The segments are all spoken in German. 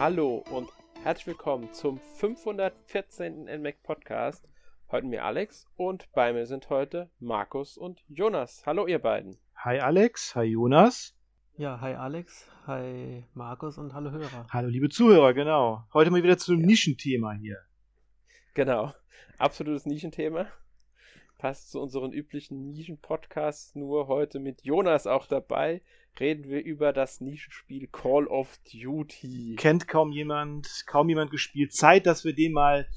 Hallo und herzlich willkommen zum 514. NMAC Podcast. Heute mir Alex und bei mir sind heute Markus und Jonas. Hallo ihr beiden. Hi Alex, hi Jonas. Ja, hi Alex, hi Markus und hallo Hörer. Hallo liebe Zuhörer, genau. Heute mal wieder zu einem ja. Nischenthema hier. Genau, absolutes Nischenthema. Passt zu unseren üblichen Nischen-Podcasts, nur heute mit Jonas auch dabei reden wir über das Nischenspiel Call of Duty. Kennt kaum jemand, kaum jemand gespielt. Zeit, dass wir dem mal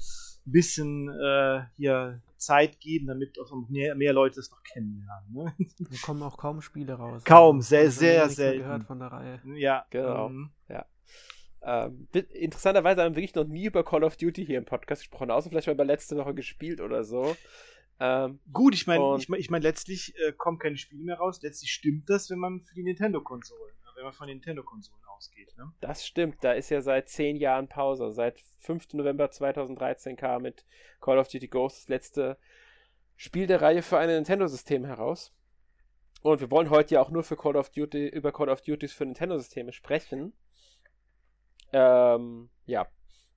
ein bisschen äh, hier Zeit geben, damit auch mehr, mehr Leute es noch kennenlernen. Ne? Da kommen auch kaum Spiele raus. Kaum, also, sehr, sehr selten. gehört von der Reihe. Ja, genau. Mhm. Ja. Ähm, interessanterweise haben wir wirklich noch nie über Call of Duty hier im Podcast gesprochen, außer vielleicht mal über letzte Woche gespielt oder so. Ähm, Gut, ich meine, ich meine, ich mein, letztlich äh, kommen keine Spiele mehr raus. Letztlich stimmt das, wenn man für die Nintendo-Konsolen, äh, wenn man von den Nintendo-Konsolen ausgeht. Ne? Das stimmt. Da ist ja seit zehn Jahren Pause. Seit 5. November 2013 kam mit Call of Duty Ghost das letzte Spiel der Reihe für ein Nintendo-System heraus. Und wir wollen heute ja auch nur für Call of Duty über Call of Duties für Nintendo-Systeme sprechen. Ähm, ja.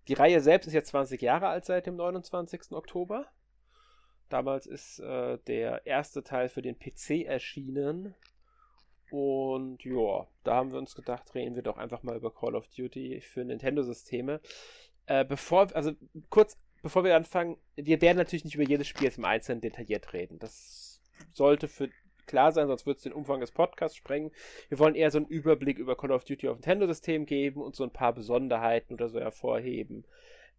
Die Reihe selbst ist jetzt 20 Jahre alt seit dem 29. Oktober. Damals ist äh, der erste Teil für den PC erschienen. Und ja, da haben wir uns gedacht, reden wir doch einfach mal über Call of Duty für Nintendo-Systeme. Äh, bevor, also kurz, bevor wir anfangen, wir werden natürlich nicht über jedes Spiel jetzt im Einzelnen detailliert reden. Das sollte für klar sein, sonst würde es den Umfang des Podcasts sprengen. Wir wollen eher so einen Überblick über Call of Duty auf Nintendo-System geben und so ein paar Besonderheiten oder so hervorheben.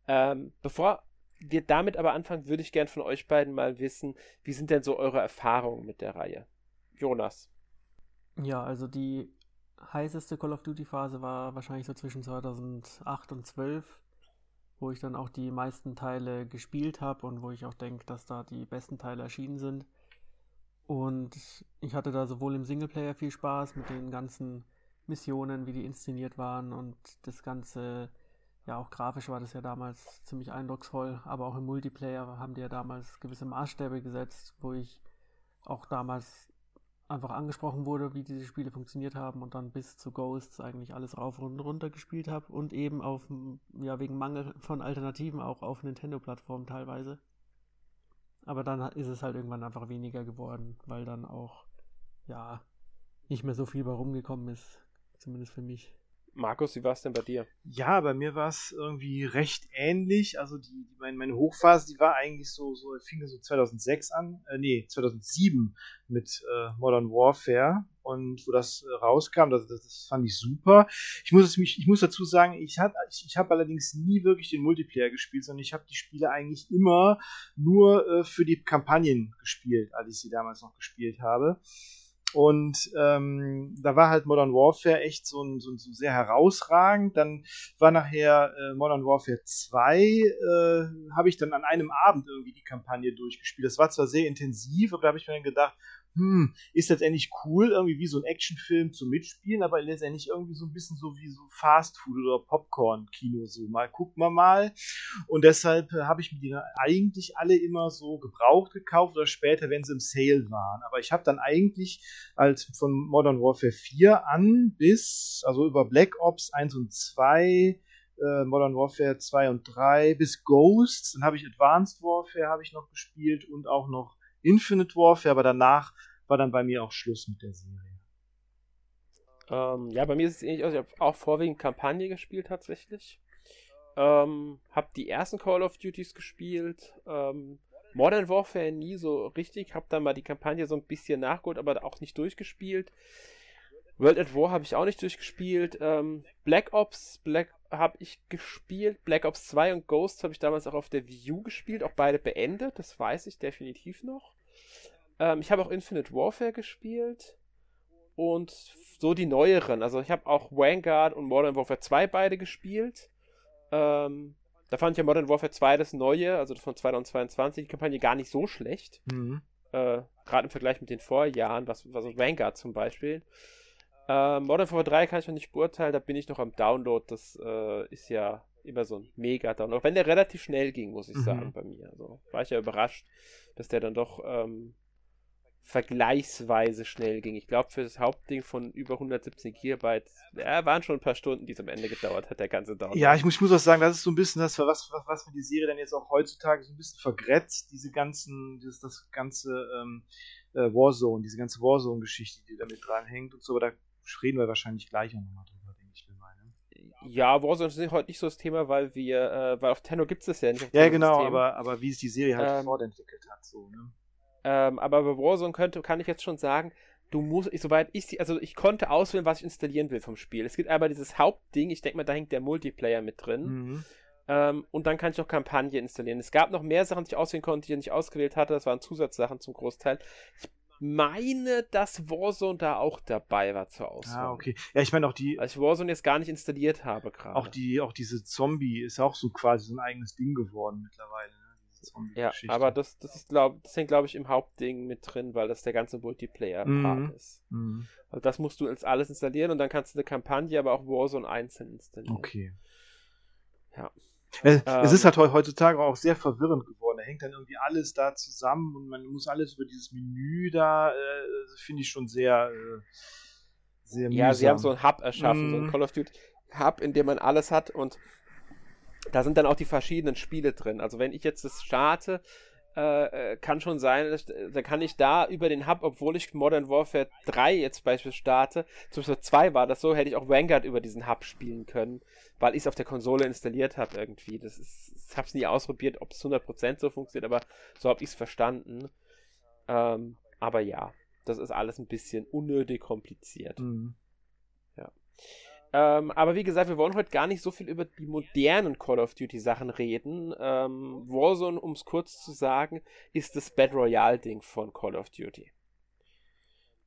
Ähm, bevor wir damit aber anfangen, würde ich gern von euch beiden mal wissen, wie sind denn so eure Erfahrungen mit der Reihe? Jonas. Ja, also die heißeste Call of Duty Phase war wahrscheinlich so zwischen 2008 und 12, wo ich dann auch die meisten Teile gespielt habe und wo ich auch denke, dass da die besten Teile erschienen sind. Und ich hatte da sowohl im Singleplayer viel Spaß mit den ganzen Missionen, wie die inszeniert waren und das ganze ja, auch grafisch war das ja damals ziemlich eindrucksvoll, aber auch im Multiplayer haben die ja damals gewisse Maßstäbe gesetzt, wo ich auch damals einfach angesprochen wurde, wie diese Spiele funktioniert haben und dann bis zu Ghosts eigentlich alles rauf und runter gespielt habe und eben auf, ja, wegen Mangel von Alternativen auch auf Nintendo-Plattformen teilweise. Aber dann ist es halt irgendwann einfach weniger geworden, weil dann auch, ja, nicht mehr so viel bei rumgekommen ist, zumindest für mich. Markus, wie war es denn bei dir? Ja, bei mir war es irgendwie recht ähnlich. Also die, die meine, meine, Hochphase, die war eigentlich so, so fing so 2006 an, äh, nee, 2007 mit äh, Modern Warfare und wo das äh, rauskam, das, das, das, fand ich super. Ich muss, es mich, ich muss dazu sagen, ich, hat, ich, ich habe allerdings nie wirklich den Multiplayer gespielt, sondern ich habe die Spiele eigentlich immer nur äh, für die Kampagnen gespielt, als ich sie damals noch gespielt habe. Und ähm, da war halt Modern Warfare echt so, ein, so, so sehr herausragend. Dann war nachher äh, Modern Warfare 2, äh, habe ich dann an einem Abend irgendwie die Kampagne durchgespielt. Das war zwar sehr intensiv, aber da habe ich mir dann gedacht, hm, ist letztendlich cool, irgendwie wie so ein Actionfilm zu mitspielen, aber letztendlich irgendwie so ein bisschen so wie so Fast Food oder Popcorn-Kino, so mal gucken wir mal. Und deshalb äh, habe ich mir die eigentlich alle immer so gebraucht gekauft oder später, wenn sie im Sale waren. Aber ich habe dann eigentlich als von Modern Warfare 4 an bis, also über Black Ops 1 und 2, äh, Modern Warfare 2 und 3 bis Ghosts, dann habe ich Advanced Warfare habe ich noch gespielt und auch noch Infinite Warfare, aber danach war dann bei mir auch Schluss mit der Serie. Ähm, ja, bei mir ist es ähnlich. Also ich habe auch vorwiegend Kampagne gespielt tatsächlich. Ähm, habe die ersten Call of Duties gespielt. Ähm, Modern Warfare nie so richtig. Habe dann mal die Kampagne so ein bisschen nachgeholt, aber auch nicht durchgespielt. World at War habe ich auch nicht durchgespielt. Ähm, Black Ops, Black habe ich gespielt. Black Ops 2 und Ghost habe ich damals auch auf der Wii U gespielt, auch beide beendet, das weiß ich definitiv noch. Ähm, ich habe auch Infinite Warfare gespielt und so die neueren. Also ich habe auch Vanguard und Modern Warfare 2 beide gespielt. Ähm, da fand ich ja Modern Warfare 2 das neue, also von 2022, die Kampagne gar nicht so schlecht. Mhm. Äh, Gerade im Vergleich mit den Vorjahren, was, was Vanguard zum Beispiel. Äh, Modern Warfare 3 kann ich noch nicht beurteilen, da bin ich noch am Download. Das äh, ist ja immer so ein Mega-Download. Wenn der relativ schnell ging, muss ich mhm. sagen, bei mir. Also war ich ja überrascht, dass der dann doch ähm, vergleichsweise schnell ging. Ich glaube, für das Hauptding von über 117 Gigabyte, ja, waren schon ein paar Stunden, die es am Ende gedauert hat, der ganze Download. Ja, ich muss, ich muss auch sagen, das ist so ein bisschen das, was, was, was mir die Serie dann jetzt auch heutzutage so ein bisschen vergrätzt, diese ganzen, dieses, das ganze ähm, äh, Warzone, diese ganze Warzone-Geschichte, die damit dranhängt und so, aber da reden wir wahrscheinlich gleich auch nochmal drüber, denke ich mir mal. Ne? Ja, Warzone ist heute nicht so das Thema, weil wir, äh, weil auf Tenno gibt es das ja nicht. Ja, genau, aber, aber wie es die Serie halt ähm, fortentwickelt hat, so, ne? Ähm, aber bei Warzone könnte, kann ich jetzt schon sagen, du musst, soweit ich also ich konnte auswählen, was ich installieren will vom Spiel. Es gibt aber dieses Hauptding, ich denke mal, da hängt der Multiplayer mit drin. Mhm. Ähm, und dann kann ich noch Kampagne installieren. Es gab noch mehr Sachen, die ich auswählen konnte, die ich nicht ausgewählt hatte. Das waren Zusatzsachen zum Großteil. Ich meine, dass Warzone da auch dabei war zur Auswahl. Ah, okay. Ja, ich meine auch die. Weil ich Warzone jetzt gar nicht installiert habe gerade. Auch die, auch diese Zombie ist auch so quasi so ein eigenes Ding geworden mittlerweile. Ne? Ja, aber das, das ist glaub, das hängt glaube ich im Hauptding mit drin, weil das der ganze Multiplayer-Part mhm. ist. Mhm. Also das musst du als alles installieren und dann kannst du eine Kampagne, aber auch Warzone einzeln installieren. Okay. Ja. Es, ähm, es ist halt heutzutage auch sehr verwirrend geworden. Da hängt dann irgendwie alles da zusammen und man muss alles über dieses Menü da, äh, finde ich schon sehr, äh, sehr Ja, sie haben so ein Hub erschaffen, mm. so ein mhm. Call of Duty Hub, in dem man alles hat und da sind dann auch die verschiedenen Spiele drin. Also wenn ich jetzt das starte, äh, äh kann schon sein, da kann ich da über den Hub, obwohl ich Modern Warfare 3 jetzt beispielsweise starte, zum Beispiel 2 war das so, hätte ich auch Vanguard über diesen Hub spielen können, weil ich es auf der Konsole installiert habe irgendwie. Das ist, ich habe es nie ausprobiert, ob es 100% so funktioniert, aber so habe ich es verstanden. Ähm, aber ja, das ist alles ein bisschen unnötig kompliziert. Mhm. Ähm, aber wie gesagt, wir wollen heute gar nicht so viel über die modernen Call of Duty Sachen reden. Ähm, Warzone, um es kurz zu sagen, ist das Battle Royale Ding von Call of Duty.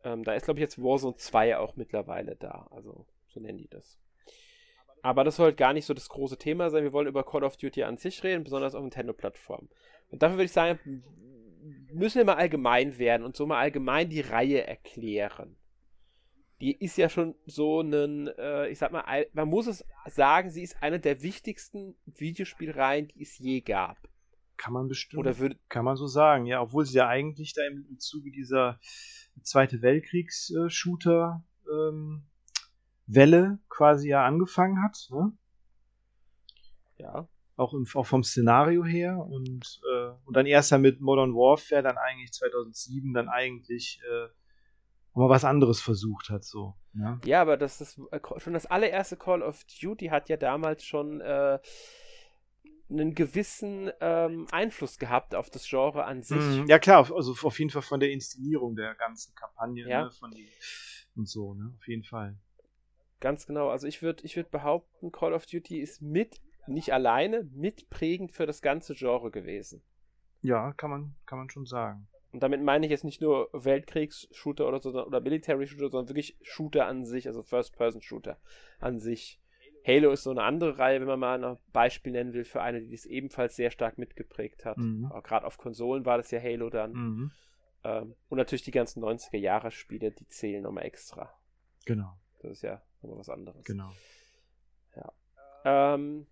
Ähm, da ist, glaube ich, jetzt Warzone 2 auch mittlerweile da. Also, so nennen die das. Aber das soll halt gar nicht so das große Thema sein. Wir wollen über Call of Duty an sich reden, besonders auf Nintendo-Plattformen. Und dafür würde ich sagen, müssen wir mal allgemein werden und so mal allgemein die Reihe erklären die ist ja schon so ein, äh, ich sag mal, man muss es sagen, sie ist eine der wichtigsten Videospielreihen, die es je gab. Kann man bestimmt. Oder würde, kann man so sagen, ja, obwohl sie ja eigentlich da im, im Zuge dieser Zweite Weltkriegs-Shooter ähm, Welle quasi ja angefangen hat, ne? Ja. Auch, im, auch vom Szenario her und, äh, und dann erst ja mit Modern Warfare, dann eigentlich 2007, dann eigentlich äh, wo man was anderes versucht hat, so. Ja, ja aber das ist äh, schon das allererste Call of Duty hat ja damals schon äh, einen gewissen ähm, Einfluss gehabt auf das Genre an sich. Mm, ja klar, also auf jeden Fall von der Inszenierung der ganzen Kampagne ja. ne, von die, und so, ne, auf jeden Fall. Ganz genau. Also ich würde ich würd behaupten, Call of Duty ist mit, nicht alleine, mitprägend für das ganze Genre gewesen. Ja, kann man, kann man schon sagen. Und damit meine ich jetzt nicht nur Weltkriegs-Shooter oder, so, oder Military-Shooter, sondern wirklich Shooter an sich, also First-Person-Shooter an sich. Halo ist so eine andere Reihe, wenn man mal ein Beispiel nennen will, für eine, die es ebenfalls sehr stark mitgeprägt hat. Mhm. Gerade auf Konsolen war das ja Halo dann. Mhm. Ähm, und natürlich die ganzen 90er-Jahre-Spiele, die zählen nochmal extra. Genau. Das ist ja nochmal was anderes. Genau. Ja. Ähm,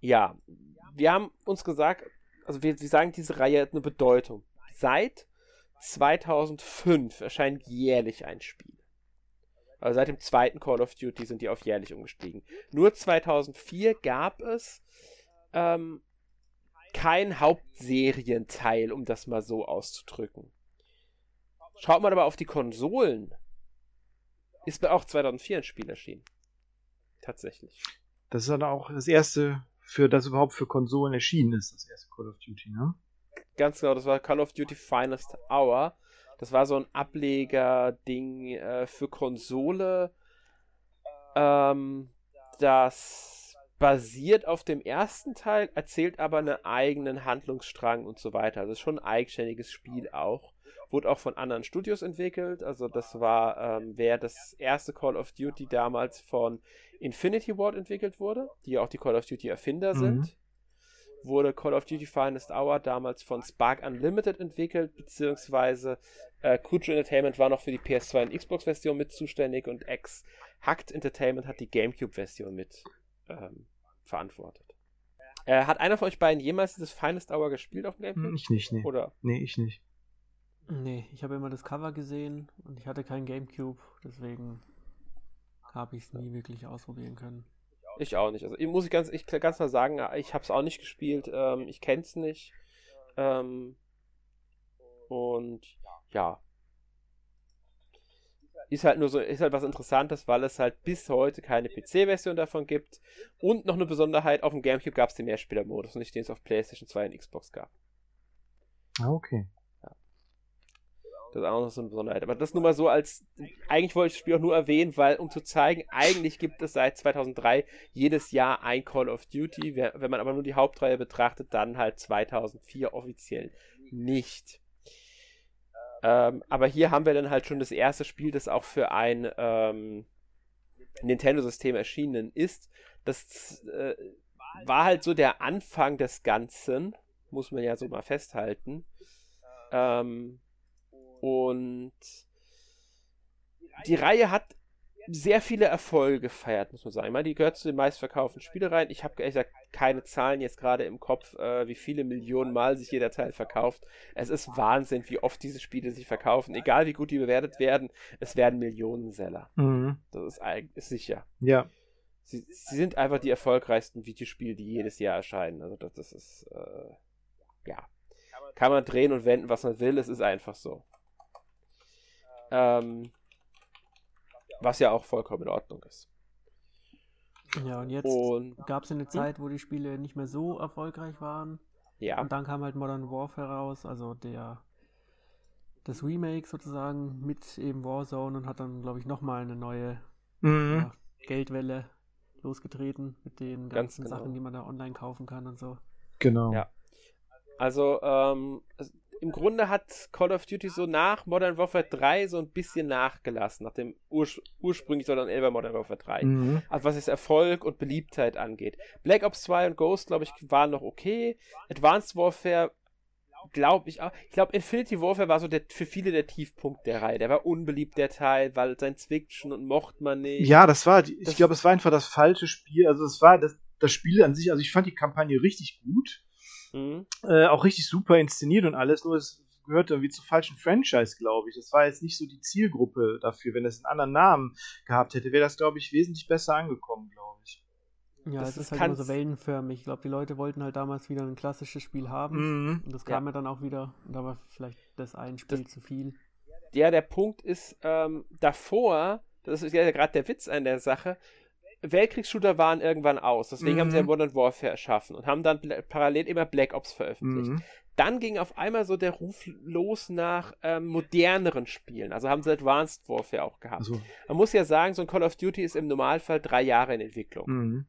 ja, wir haben uns gesagt, also wir, wir sagen, diese Reihe hat eine Bedeutung seit 2005 erscheint jährlich ein Spiel. Also seit dem zweiten Call of Duty sind die auf jährlich umgestiegen. Nur 2004 gab es ähm, kein Hauptserienteil, um das mal so auszudrücken. Schaut man aber auf die Konsolen, ist auch 2004 ein Spiel erschienen. Tatsächlich. Das ist dann auch das erste, für das überhaupt für Konsolen erschienen ist, das erste Call of Duty, ne? Ganz genau, das war Call of Duty Finest Hour. Das war so ein Ableger-Ding äh, für Konsole. Ähm, das basiert auf dem ersten Teil, erzählt aber einen eigenen Handlungsstrang und so weiter. Also ist schon ein eigenständiges Spiel auch. Wurde auch von anderen Studios entwickelt. Also das war, ähm, wer das erste Call of Duty damals von Infinity Ward entwickelt wurde, die ja auch die Call of Duty Erfinder mhm. sind wurde Call of Duty Finest Hour damals von Spark Unlimited entwickelt, beziehungsweise äh, Kujo Entertainment war noch für die PS2 und Xbox-Version mit zuständig und X Hacked Entertainment hat die GameCube-Version mit ähm, verantwortet. Äh, hat einer von euch beiden jemals dieses Finest Hour gespielt auf dem GameCube? Ich nicht, nee. Oder? Nee, ich nicht. Nee, ich habe immer das Cover gesehen und ich hatte kein Gamecube, deswegen habe ich es nie wirklich ausprobieren können. Ich auch nicht. Also ich muss ich ganz, ich ganz mal sagen, ich habe es auch nicht gespielt. Ähm, ich kenne es nicht. Ähm, und ja. Ist halt nur so, ist halt was Interessantes, weil es halt bis heute keine PC-Version davon gibt. Und noch eine Besonderheit, auf dem Gamecube gab es den Mehrspieler-Modus, nicht den es auf PlayStation 2 und Xbox gab. Ah, okay. Das ist auch noch so eine Besonderheit. Aber das nur mal so als. Eigentlich wollte ich das Spiel auch nur erwähnen, weil, um zu zeigen, eigentlich gibt es seit 2003 jedes Jahr ein Call of Duty. Wenn man aber nur die Hauptreihe betrachtet, dann halt 2004 offiziell nicht. Ähm, aber hier haben wir dann halt schon das erste Spiel, das auch für ein ähm, Nintendo-System erschienen ist. Das äh, war halt so der Anfang des Ganzen, muss man ja so mal festhalten. Ähm, und die Reihe hat sehr viele Erfolge gefeiert, muss man sagen. Ich meine, die gehört zu den meistverkauften Spielereien. Ich habe ehrlich gesagt keine Zahlen jetzt gerade im Kopf, äh, wie viele Millionen Mal sich jeder Teil verkauft. Es ist Wahnsinn, wie oft diese Spiele sich verkaufen. Egal wie gut die bewertet werden, es werden Millionenseller. Mhm. Das ist, ist sicher. Ja. Sie, sie, sind einfach die erfolgreichsten Videospiele, die jedes Jahr erscheinen. Also das, das ist, äh, ja. Kann man drehen und wenden, was man will. Es ist einfach so. Ähm, was ja auch vollkommen in Ordnung ist. Ja, und jetzt gab es eine? Zeit, wo die Spiele nicht mehr so erfolgreich waren. Ja. Und dann kam halt Modern Warfare raus, also der das Remake sozusagen mit eben Warzone und hat dann, glaube ich, nochmal eine neue mhm. ja, Geldwelle losgetreten mit den ganzen genau. Sachen, die man da online kaufen kann und so. Genau. Ja. Also, ähm, im Grunde hat Call of Duty so nach Modern Warfare 3 so ein bisschen nachgelassen, nach dem Ur ursprünglich sondern eher Modern Warfare 3. Mhm. Also was es Erfolg und Beliebtheit angeht. Black Ops 2 und Ghost, glaube ich, waren noch okay. Advanced Warfare glaube ich auch. Ich glaube, Infinity Warfare war so der, für viele der Tiefpunkt der Reihe. Der war unbeliebt, der Teil, weil sein Fiction und mochte man nicht. Ja, das war, ich glaube, es war einfach das falsche Spiel. Also es war das, das Spiel an sich, also ich fand die Kampagne richtig gut. Mhm. Äh, auch richtig super inszeniert und alles, nur es gehört irgendwie zu falschen Franchise, glaube ich. Das war jetzt nicht so die Zielgruppe dafür. Wenn es einen anderen Namen gehabt hätte, wäre das, glaube ich, wesentlich besser angekommen, glaube ich. Ja, das es ist halt immer so wellenförmig. Ich glaube, die Leute wollten halt damals wieder ein klassisches Spiel haben. Mhm. Und das kam ja. ja. dann auch wieder. Und da war vielleicht das ein Spiel das, zu viel. Ja, der Punkt ist, ähm, davor, das ist ja gerade der Witz an der Sache, Weltkriegsshooter waren irgendwann aus. Deswegen mhm. haben sie ja mhm. Modern Warfare erschaffen und haben dann parallel immer Black Ops veröffentlicht. Mhm. Dann ging auf einmal so der Ruf los nach ähm, moderneren Spielen. Also haben sie Advanced Warfare auch gehabt. Also. Man muss ja sagen, so ein Call of Duty ist im Normalfall drei Jahre in Entwicklung. Mhm.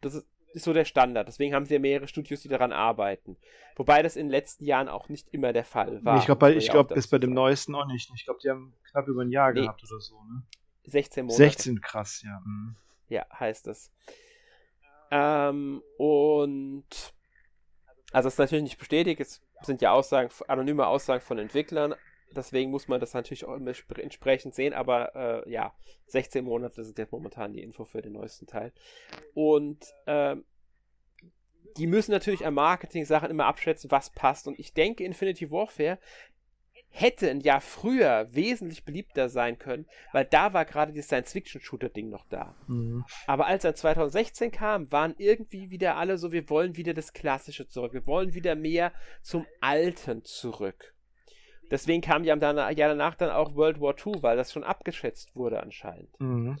Das ist, ist so der Standard. Deswegen haben sie ja mehrere Studios, die daran arbeiten. Wobei das in den letzten Jahren auch nicht immer der Fall war. ich glaube, ich glaube, ist bei dem neuesten auch nicht. Ich glaube, die haben knapp über ein Jahr nee. gehabt oder so. Ne? 16 Monate. 16, krass, ja. Mhm. Ja, heißt es. Ähm, und also es ist natürlich nicht bestätigt, es sind ja Aussagen, anonyme Aussagen von Entwicklern, deswegen muss man das natürlich auch entsprechend sehen, aber äh, ja, 16 Monate sind jetzt momentan die Info für den neuesten Teil. Und ähm, die müssen natürlich an Marketing-Sachen immer abschätzen, was passt. Und ich denke, Infinity Warfare hätte ein Jahr früher wesentlich beliebter sein können, weil da war gerade das Science-Fiction-Shooter-Ding noch da. Mhm. Aber als er 2016 kam, waren irgendwie wieder alle so, wir wollen wieder das Klassische zurück, wir wollen wieder mehr zum Alten zurück. Deswegen kam ja, dann, ja danach dann auch World War II, weil das schon abgeschätzt wurde anscheinend. Mhm.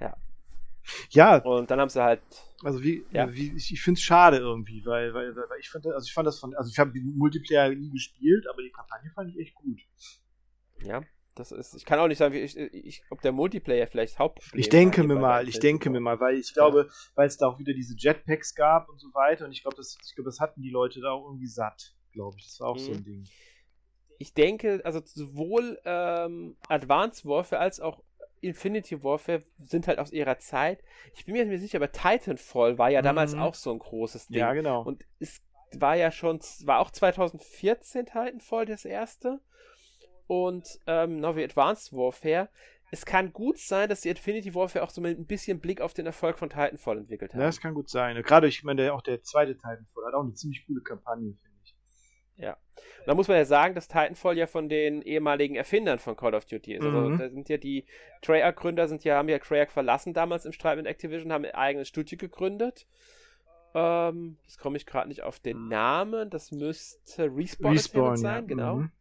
Ja. Ja. Und dann haben sie halt. Also wie, ja. wie ich, ich finde es schade irgendwie, weil, weil, weil ich fand, also ich fand das von, also ich habe den Multiplayer nie gespielt, aber die Kampagne fand ich echt gut. Ja, das ist, ich kann auch nicht sagen, wie ich, ich, ob der Multiplayer vielleicht Hauptproblem Ich denke mir mal, ich denke mir mal, weil ich glaube, ja. weil es da auch wieder diese Jetpacks gab und so weiter und ich glaube, das, ich glaube, das hatten die Leute da auch irgendwie satt, glaube ich. Das war auch mhm. so ein mhm. Ding. Ich denke, also sowohl ähm, Advanced Warfare als auch Infinity Warfare sind halt aus ihrer Zeit. Ich bin mir nicht sicher, aber Titanfall war ja mhm. damals auch so ein großes Ding. Ja, genau. Und es war ja schon, war auch 2014 Titanfall das erste. Und ähm, noch wie Advanced Warfare. Es kann gut sein, dass die Infinity Warfare auch so mit ein bisschen Blick auf den Erfolg von Titanfall entwickelt hat. Ja, das kann gut sein. Gerade, ich meine, auch der zweite Titanfall hat auch eine ziemlich coole Kampagne, finde ich. Ja. Und da muss man ja sagen, dass Titanfall ja von den ehemaligen Erfindern von Call of Duty ist. Also Mhm. da sind ja die Treyarch-Gründer sind ja, haben ja Treyarch verlassen damals im Streit mit Activision, haben ein eigenes Studio gegründet. Ähm, jetzt komme ich gerade nicht auf den Namen. Das müsste Respawn, Respawn, sein, ja. genau. Mhm.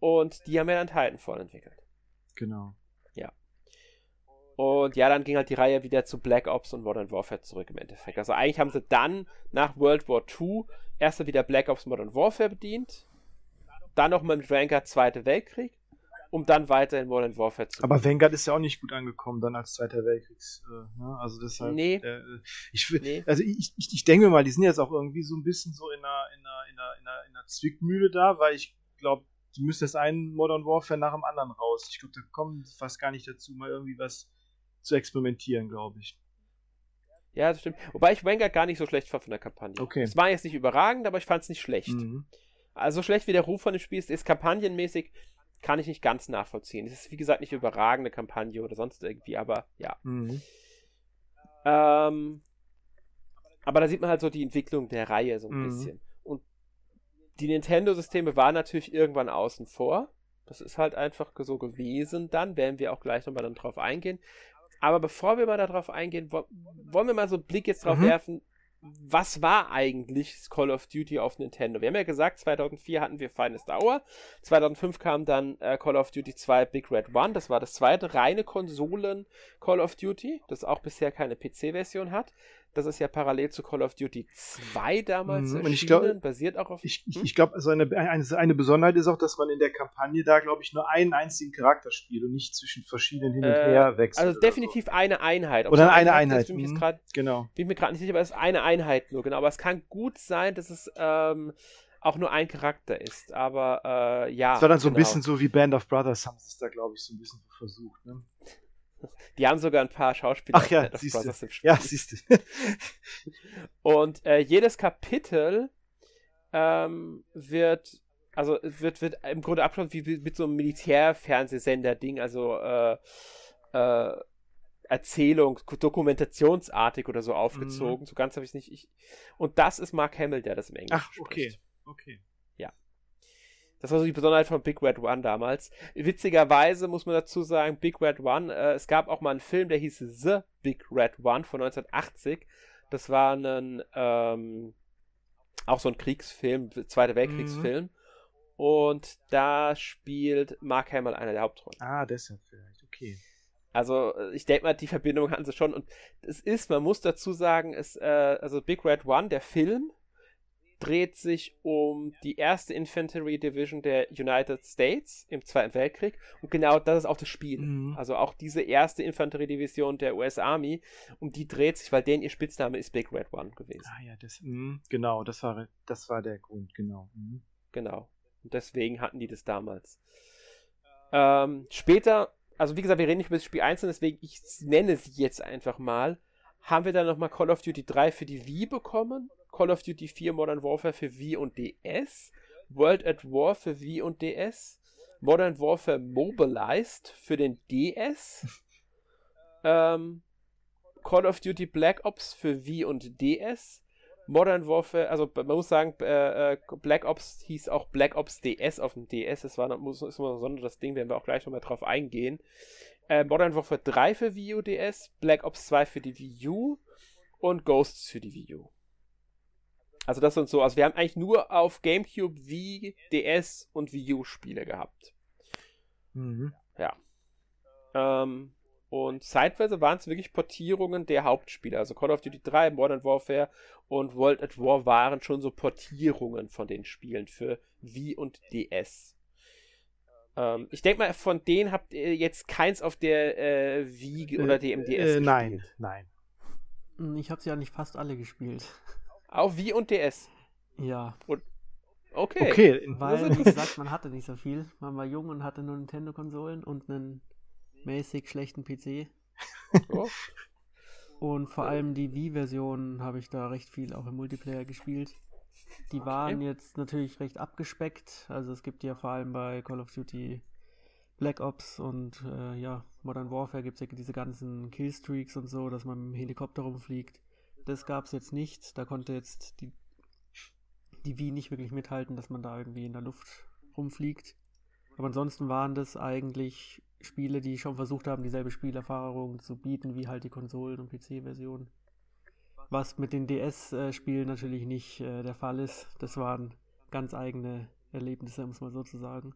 Und die haben ja dann Titanfall entwickelt. Genau. Und ja, dann ging halt die Reihe wieder zu Black Ops und Modern Warfare zurück im Endeffekt. Also eigentlich haben sie dann nach World War II erst wieder Black Ops Modern Warfare bedient, dann nochmal mit Vanguard Zweite Weltkrieg, um dann weiter in Modern Warfare zu Aber Vanguard ist ja auch nicht gut angekommen dann als Zweiter Weltkriegs. Äh, ne? Also deshalb. Nee. Äh, ich, Nee. Also ich, ich, ich denke mal, die sind jetzt auch irgendwie so ein bisschen so in einer, in einer, in einer, in einer, in einer Zwickmühle da, weil ich glaube, die müssen jetzt einen Modern Warfare nach dem anderen raus. Ich glaube, da kommen fast gar nicht dazu, mal irgendwie was zu experimentieren, glaube ich. Ja, das stimmt. Wobei ich Vanguard gar nicht so schlecht fand von der Kampagne. Okay. Es war jetzt nicht überragend, aber ich fand es nicht schlecht. Mhm. Also so schlecht wie der Ruf von dem Spiel ist, ist kampagnenmäßig, kann ich nicht ganz nachvollziehen. Es ist wie gesagt nicht überragende Kampagne oder sonst irgendwie, aber ja. Mhm. Ähm, aber da sieht man halt so die Entwicklung der Reihe so ein Mhm. bisschen. Und die Nintendo-Systeme waren natürlich irgendwann außen vor. Das ist halt einfach so gewesen dann, werden wir auch gleich nochmal dann drauf eingehen. Aber bevor wir mal darauf eingehen, wo, wollen wir mal so einen Blick jetzt drauf Mhm. werfen, was war eigentlich Call of Duty auf Nintendo? Wir haben ja gesagt, 2004 hatten wir Finest Hour, 2005 kam dann äh, Call of Duty 2 Big Red One, das war das zweite reine Konsolen Call of Duty, das auch bisher keine PC-Version hat. Das ist ja parallel zu Call of Duty 2 damals Mhm, erschienen, basiert auch auf... Ich, ich, Hm? ich glaube, also eine, eine, eine Besonderheit ist auch, dass man in der Kampagne da, glaube ich, nur einen einzigen Charakter spielt und nicht zwischen verschiedenen hin und Äh, her wechselt. also definitiv eine Einheit. Ob Oder es eine Einheit, Ist, bin ich jetzt mhm. grad, So. Genau. bin ich mir gerade nicht sicher, aber es ist eine Einheit nur, genau. Aber es kann gut sein, dass es ähm, auch nur ein Charakter ist. Aber äh, ja. Das war dann so ein genau. bisschen so wie Band of Brothers, haben sie es da, glaube ich, so ein bisschen versucht. Ne? Die haben sogar ein paar Schauspieler Ach ja, siehst du. Brothers im Spiel. Ja, siehst du. Und äh, jedes Kapitel ähm, wird, also wird, wird im Grunde abgeschlossen wie mit so einem Militärfernsehsender-Ding, also äh, äh, Erzählung, dokumentationsartig oder so aufgezogen. So ganz habe ich es nicht. Ich, und das ist Mark Hamill, der das im Englischen Ach, okay. spricht. Okay. Das war so die Besonderheit von Big Red One damals. Witzigerweise muss man dazu sagen, Big Red One, äh, es gab auch mal einen Film, der hieß The Big Red One von 1980. Das war ein, ähm, auch so ein Kriegsfilm, Zweiter Weltkriegsfilm. Und da spielt Mark Hamill eine der Hauptrollen. Ah, deshalb vielleicht. Okay. Also äh, ich denke mal, die Verbindung hatten sie schon. Und es ist, man muss dazu sagen, es, äh, also Big Red One, der Film, dreht sich um die erste Infantry Division der United States im Zweiten Weltkrieg. Und genau das ist auch das Spiel. Mhm. Also auch diese erste Infanteriedivision der US Army, um die dreht sich, weil denen ihr Spitzname ist Big Red One gewesen. Ah ja, das, mh, genau, das war, das war der Grund, genau. Mhm. Genau. Und deswegen hatten die das damals. Ähm, später, also wie gesagt, wir reden nicht über das Spiel einzeln, deswegen ich nenne sie jetzt einfach mal. Haben wir dann nochmal Call of Duty 3 für die Wii bekommen, Call of Duty 4 Modern Warfare für Wii und DS, World at War für Wii und DS, Modern Warfare Mobilized für den DS, ähm, Call of Duty Black Ops für Wii und DS, Modern Warfare, also man muss sagen, äh, äh, Black Ops hieß auch Black Ops DS auf dem DS. Das war noch, muss, ist immer so das Ding, werden wir auch gleich nochmal drauf eingehen. Äh, Modern Warfare 3 für Wii U DS, Black Ops 2 für die Wii U und Ghosts für die Wii U. Also das sind so, also wir haben eigentlich nur auf GameCube, Wii, DS und Wii U Spiele gehabt. Mhm. Ähm, und zeitweise waren es wirklich Portierungen der Hauptspiele. Also Call of Duty 3, Modern Warfare und World at War waren schon so Portierungen von den Spielen für Wii und DS. Ähm, ich denke mal, von denen habt ihr jetzt keins auf der äh, Wii oder dem DS äh, gespielt. Nein, nein. Hm, Ich habe sie ja nicht fast alle gespielt. Auf Wii und DS. Ja, Okay. Okay, in- weil, wie gesagt, man hatte nicht so viel. Man war jung und hatte nur Nintendo-Konsolen und einen mäßig schlechten PC. So. Und vor allem die Wii-Version habe ich da recht viel auch im Multiplayer gespielt. Die waren jetzt natürlich recht abgespeckt. Also es gibt ja vor allem bei Call of Duty Black Ops und äh, ja, Modern Warfare gibt es ja diese ganzen Killstreaks und so, dass man mit dem Helikopter rumfliegt. Das gab es jetzt nicht. Da konnte jetzt die die Wii nicht wirklich mithalten, dass man da irgendwie in der Luft rumfliegt. Aber ansonsten waren das eigentlich Spiele, die schon versucht haben, dieselbe Spielerfahrung zu bieten wie halt die Konsolen- und PC-Version. Was mit den DS-Spielen natürlich nicht äh, der Fall ist. Das waren ganz eigene Erlebnisse, muss man sozusagen.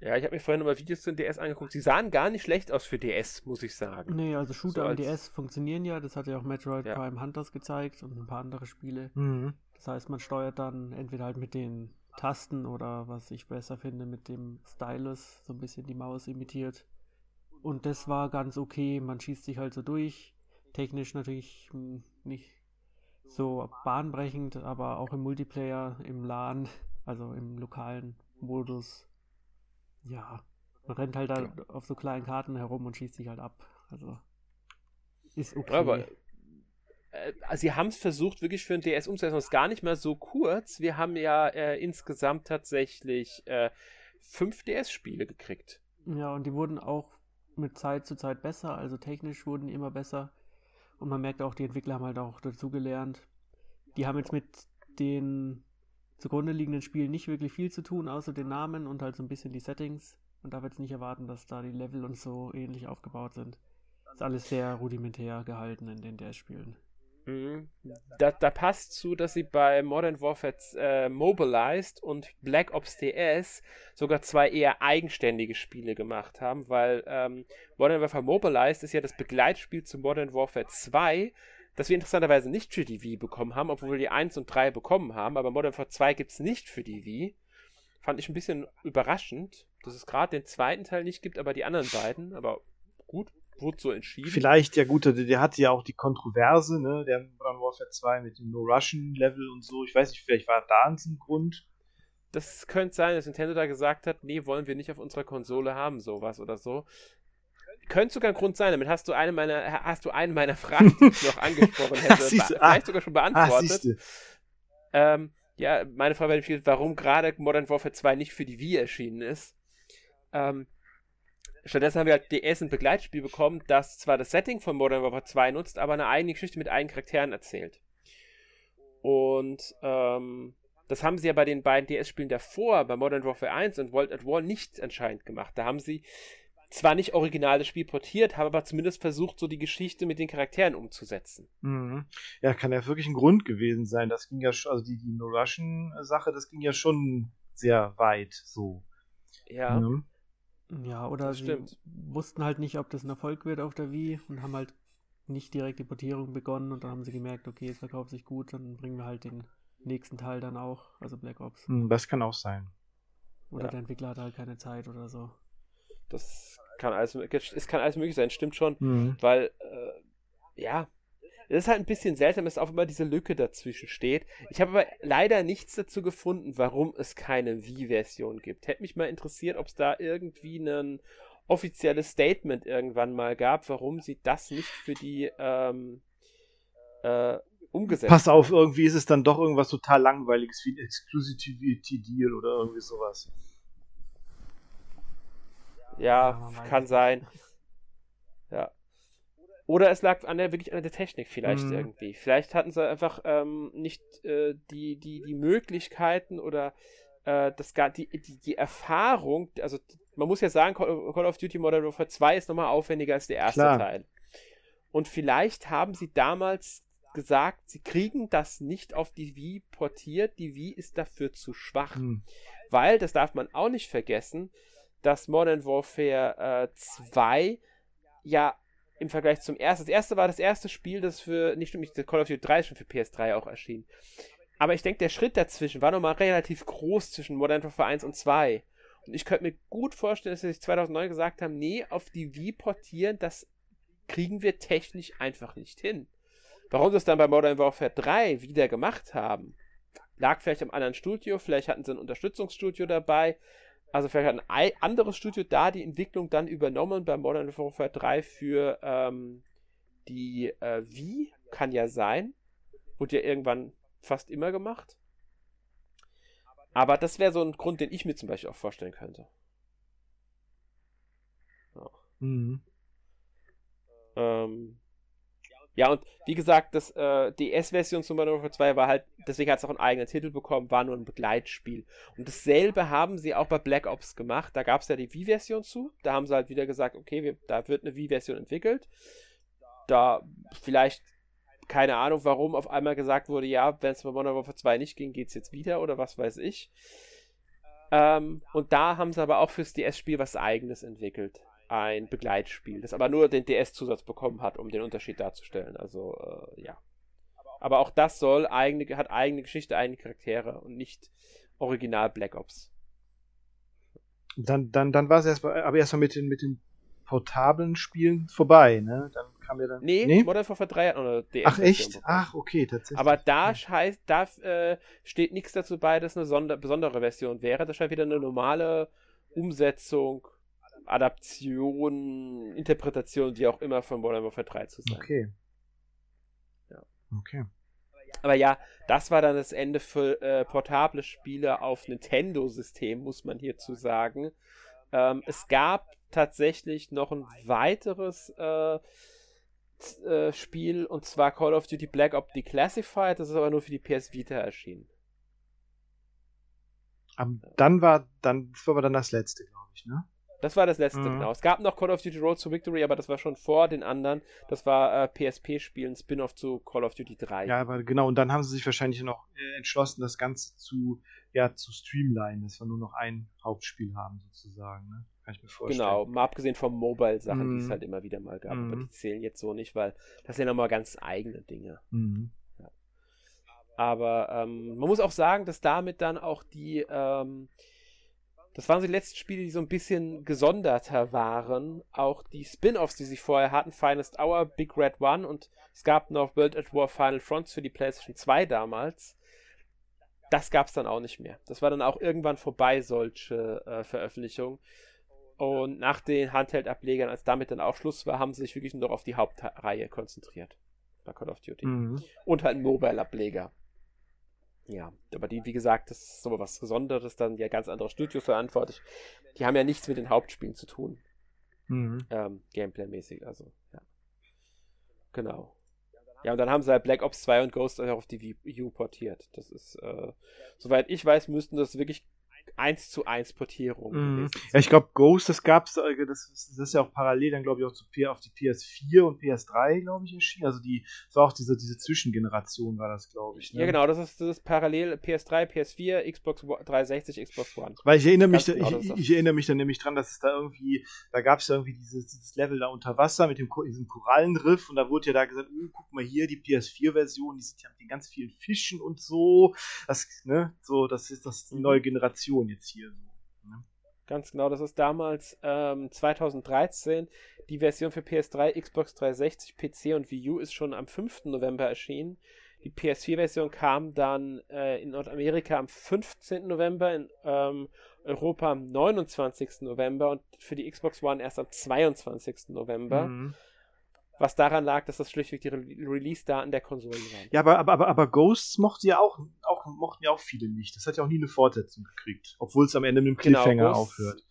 Ja, ich habe mir vorhin nochmal Videos zu DS angeguckt. Sie sahen gar nicht schlecht aus für DS, muss ich sagen. Nee, also Shooter so am DS funktionieren ja. Das hat ja auch Metroid ja. Prime Hunters gezeigt und ein paar andere Spiele. Mhm. Das heißt, man steuert dann entweder halt mit den Tasten oder was ich besser finde, mit dem Stylus so ein bisschen die Maus imitiert. Und das war ganz okay. Man schießt sich halt so durch. Technisch natürlich hm, nicht so bahnbrechend, aber auch im Multiplayer, im LAN, also im lokalen Modus ja, man rennt halt da ja. auf so kleinen Karten herum und schießt sich halt ab. Also ist okay. Aber äh, sie haben es versucht, wirklich für ein DS umzusetzen. Das ist gar nicht mal so kurz. Wir haben ja äh, insgesamt tatsächlich äh, fünf DS-Spiele gekriegt. Ja, und die wurden auch mit Zeit zu Zeit besser. Also technisch wurden die immer besser. Und man merkt auch, die Entwickler haben halt auch dazugelernt. Die haben jetzt mit den zugrunde liegenden Spielen nicht wirklich viel zu tun, außer den Namen und halt so ein bisschen die Settings. Und da wird es nicht erwarten, dass da die Level und so ähnlich aufgebaut sind. Ist alles sehr rudimentär gehalten in den DS-Spielen. Mhm. Da, da, passt zu, dass sie bei Modern Warfare äh, Mobilized und Black Ops DS sogar zwei eher eigenständige Spiele gemacht haben, weil ähm, Modern Warfare Mobilized ist ja das Begleitspiel zu Modern Warfare 2, das wir interessanterweise nicht für die Wii bekommen haben, obwohl wir die 1 und 3 bekommen haben, aber Modern Warfare 2 gibt es nicht für die Wii. Fand ich ein bisschen überraschend, dass es gerade den zweiten Teil nicht gibt, aber die anderen beiden. Aber gut, wurde so entschieden. Vielleicht, ja gut, der, der hatte ja auch die Kontroverse, ne, der Modern Warfare 2 mit dem No-Russian-Level und so. Ich weiß nicht, vielleicht war da ein Grund. Das könnte sein, dass Nintendo da gesagt hat, nee, wollen wir nicht auf unserer Konsole haben, sowas oder so könnte sogar ein Grund sein. Damit hast du eine meiner, hast du eine meiner Fragen, die ich noch angesprochen hätte, vielleicht ah, sogar schon beantwortet. Ah, ähm, ja, meine Frage wäre, warum gerade Modern Warfare 2 nicht für die Wii erschienen ist. Ähm, stattdessen haben wir halt DS ein Begleitspiel bekommen, das zwar das Setting von Modern Warfare 2 nutzt, aber eine eigene Geschichte mit eigenen Charakteren erzählt. Und ähm, das haben sie ja bei den beiden DS-Spielen davor, bei Modern Warfare 1 und World at War, nicht anscheinend gemacht. Da haben sie zwar nicht original das Spiel portiert, haben aber zumindest versucht, so die Geschichte mit den Charakteren umzusetzen. Mhm. Ja, kann ja wirklich ein Grund gewesen sein. Das ging ja schon, also die, die No-Russian-Sache, das ging ja schon sehr weit so. Ja. Mhm. Ja, oder das sie stimmt. wussten halt nicht, ob das ein Erfolg wird auf der Wii und haben halt nicht direkt die Portierung begonnen und dann haben sie gemerkt, okay, es verkauft sich gut, dann bringen wir halt den nächsten Teil dann auch, also Black Ops. Mhm, das kann auch sein. Oder ja. der Entwickler hat halt keine Zeit oder so. Das kann alles, es kann alles möglich sein, stimmt schon. Mhm. Weil, äh, ja, es ist halt ein bisschen seltsam, dass auch immer diese Lücke dazwischen steht. Ich habe aber leider nichts dazu gefunden, warum es keine Wii-Version gibt. Hätte mich mal interessiert, ob es da irgendwie ein offizielles Statement irgendwann mal gab, warum sie das nicht für die ähm, äh, umgesetzt Pass auf, irgendwie ist es dann doch irgendwas total langweiliges wie ein Exclusivity-Deal oder irgendwie sowas. Ja, kann sein. Ja. Oder es lag an der wirklich an der Technik vielleicht mhm. irgendwie. Vielleicht hatten sie einfach ähm, nicht äh, die, die, die Möglichkeiten oder äh, das gar die, die, die Erfahrung, also man muss ja sagen, Call of Duty Modern Warfare 2 ist nochmal aufwendiger als der erste Klar. Teil. Und vielleicht haben sie damals gesagt, sie kriegen das nicht auf die Wii portiert, die Wii ist dafür zu schwach. Mhm. Weil, das darf man auch nicht vergessen, dass Modern Warfare äh, 2 ja im Vergleich zum ersten. Das erste war das erste Spiel, das für, nicht stimmt, Call of Duty 3 ist schon für PS3 auch erschien. Aber ich denke, der Schritt dazwischen war nochmal relativ groß zwischen Modern Warfare 1 und 2. Und ich könnte mir gut vorstellen, dass sie sich 2009 gesagt haben, nee, auf die Wii portieren, das kriegen wir technisch einfach nicht hin. Warum sie es dann bei Modern Warfare 3 wieder gemacht haben, lag vielleicht am anderen Studio, vielleicht hatten sie ein Unterstützungsstudio dabei, also vielleicht hat ein anderes Studio da die Entwicklung dann übernommen bei Modern Warfare 3 für ähm, die äh, Wii, kann ja sein. Wurde ja irgendwann fast immer gemacht. Aber das wäre so ein Grund, den ich mir zum Beispiel auch vorstellen könnte. Ja. Mhm. Ähm, Ja, und wie gesagt, das äh, DS-Version zum Modern Warfare 2 war halt, deswegen hat es auch einen eigenen Titel bekommen, war nur ein Begleitspiel. Und dasselbe haben sie auch bei Black Ops gemacht. Da gab es ja die Wii-Version zu. Da haben sie halt wieder gesagt, okay, wir, da wird eine Wii-Version entwickelt. Da vielleicht, keine Ahnung, warum auf einmal gesagt wurde, ja, wenn es bei Modern Warfare 2 nicht ging, geht es jetzt wieder oder was weiß ich. Ähm, und da haben sie aber auch fürs DS-Spiel was eigenes entwickelt ein Begleitspiel, das aber nur den DS-Zusatz bekommen hat, um den Unterschied darzustellen. Also, äh, ja. Aber auch das soll eigene, hat eigene Geschichte, eigene Charaktere und nicht original Black Ops. Dann, dann, dann war es erstmal, aber erstmal mit den, mit den portablen Spielen vorbei, ne? Dann kam ja dann. Nee, nee? Modern Warfare 3 hat noch eine DS. Ach echt? Ach, okay, tatsächlich. Aber da heißt, da äh, steht nichts dazu bei, dass eine Sonder besondere Version wäre. Das scheint wieder eine normale Umsetzung Adaption, Interpretation, wie auch immer von Modern Warfare 3 zu sein. Okay. Ja. Okay. Aber ja, das war dann das Ende für äh, portable Spiele auf Nintendo-System, muss man hierzu sagen. Ähm, es gab tatsächlich noch ein weiteres äh, äh, Spiel und zwar Call of Duty Black Ops Declassified. Das ist aber nur für die PS Vita erschienen. Dann war dann das war aber dann das letzte, glaube ich, ne? Das war das letzte, mhm. genau. Es gab noch Call of Duty Road to Victory, aber das war schon vor den anderen. Das war äh, PSP-Spiel, ein Spin-off zu Call of Duty 3. Ja, aber genau, und dann haben sie sich wahrscheinlich noch äh, entschlossen, das Ganze zu, ja, zu streamlinen, dass wir nur noch ein Hauptspiel haben, sozusagen, ne? Kann ich mir vorstellen. Genau, mal abgesehen von Mobile-Sachen, mhm. die es halt immer wieder mal gab. Mhm. Aber die zählen jetzt so nicht, weil das sind ja nochmal ganz eigene Dinge. Mhm. Ja. Aber ähm, man muss auch sagen, dass damit dann auch die ähm, das waren so die letzten Spiele, die so ein bisschen gesonderter waren. Auch die Spin-offs, die sie vorher hatten, Finest Hour, Big Red One und es gab noch World at War Final Fronts für die PlayStation 2 damals. Das gab es dann auch nicht mehr. Das war dann auch irgendwann vorbei, solche äh, Veröffentlichungen. Und nach den Handheld-Ablegern, als damit dann auch Schluss war, haben sie sich wirklich nur noch auf die Hauptreihe konzentriert. Bei Call of Duty. Mhm. Und halt einen Mobile-Ableger. Ja, aber die, wie gesagt, das ist so was Besonderes, dann ja ganz andere Studios verantwortlich. Die haben ja nichts mit den Hauptspielen zu tun. Mhm. Ähm, Gameplay-mäßig, also, ja. Genau. Ja, und dann haben sie halt Black Ops 2 und Ghost auf die Wii U portiert. Das ist, äh, soweit ich weiß, müssten das wirklich 1 zu 1 Portierung. Mhm. Ja, ich glaube, Ghost, das gab's, äh, das, das ist ja auch parallel dann, glaube ich, auch zu, auf die PS4 und PS3, glaube ich, erschienen. Also die, das war auch diese, diese Zwischengeneration, war das, glaube ich. Ne? Ja, genau, das ist, das ist parallel PS3, PS4, Xbox 360, Xbox One. Weil ich erinnere mich, genau, ich, ich, erinnere mich dann nämlich dran, dass es da irgendwie, da gab es ja irgendwie dieses, dieses Level da unter Wasser mit dem, diesem Korallenriff und da wurde ja da gesagt, oh, guck mal hier, die PS4-Version, die sieht ja mit den ganz vielen Fischen und so. Das, ne, so, das ist das die mhm. neue Generation Generation jetzt hier. Ne? Ganz genau, das ist damals ähm, 2013. Die Version für PS3, Xbox 360, PC und Wii U ist schon am 5. November erschienen. Die PS4-Version kam dann äh, in Nordamerika am 15. November, in ähm, Europa am 29. November und für die Xbox One erst am 22. November. Mhm. Was daran lag, dass das schlichtweg die Re Release-Daten der Konsolen waren. Ja, aber, aber, aber, aber Ghosts mochten ja auch, auch, mochten ja auch viele nicht. Das hat ja auch nie eine Fortsetzung gekriegt. Obwohl es am Ende mit dem genau, Cliffhanger genau, aufhört.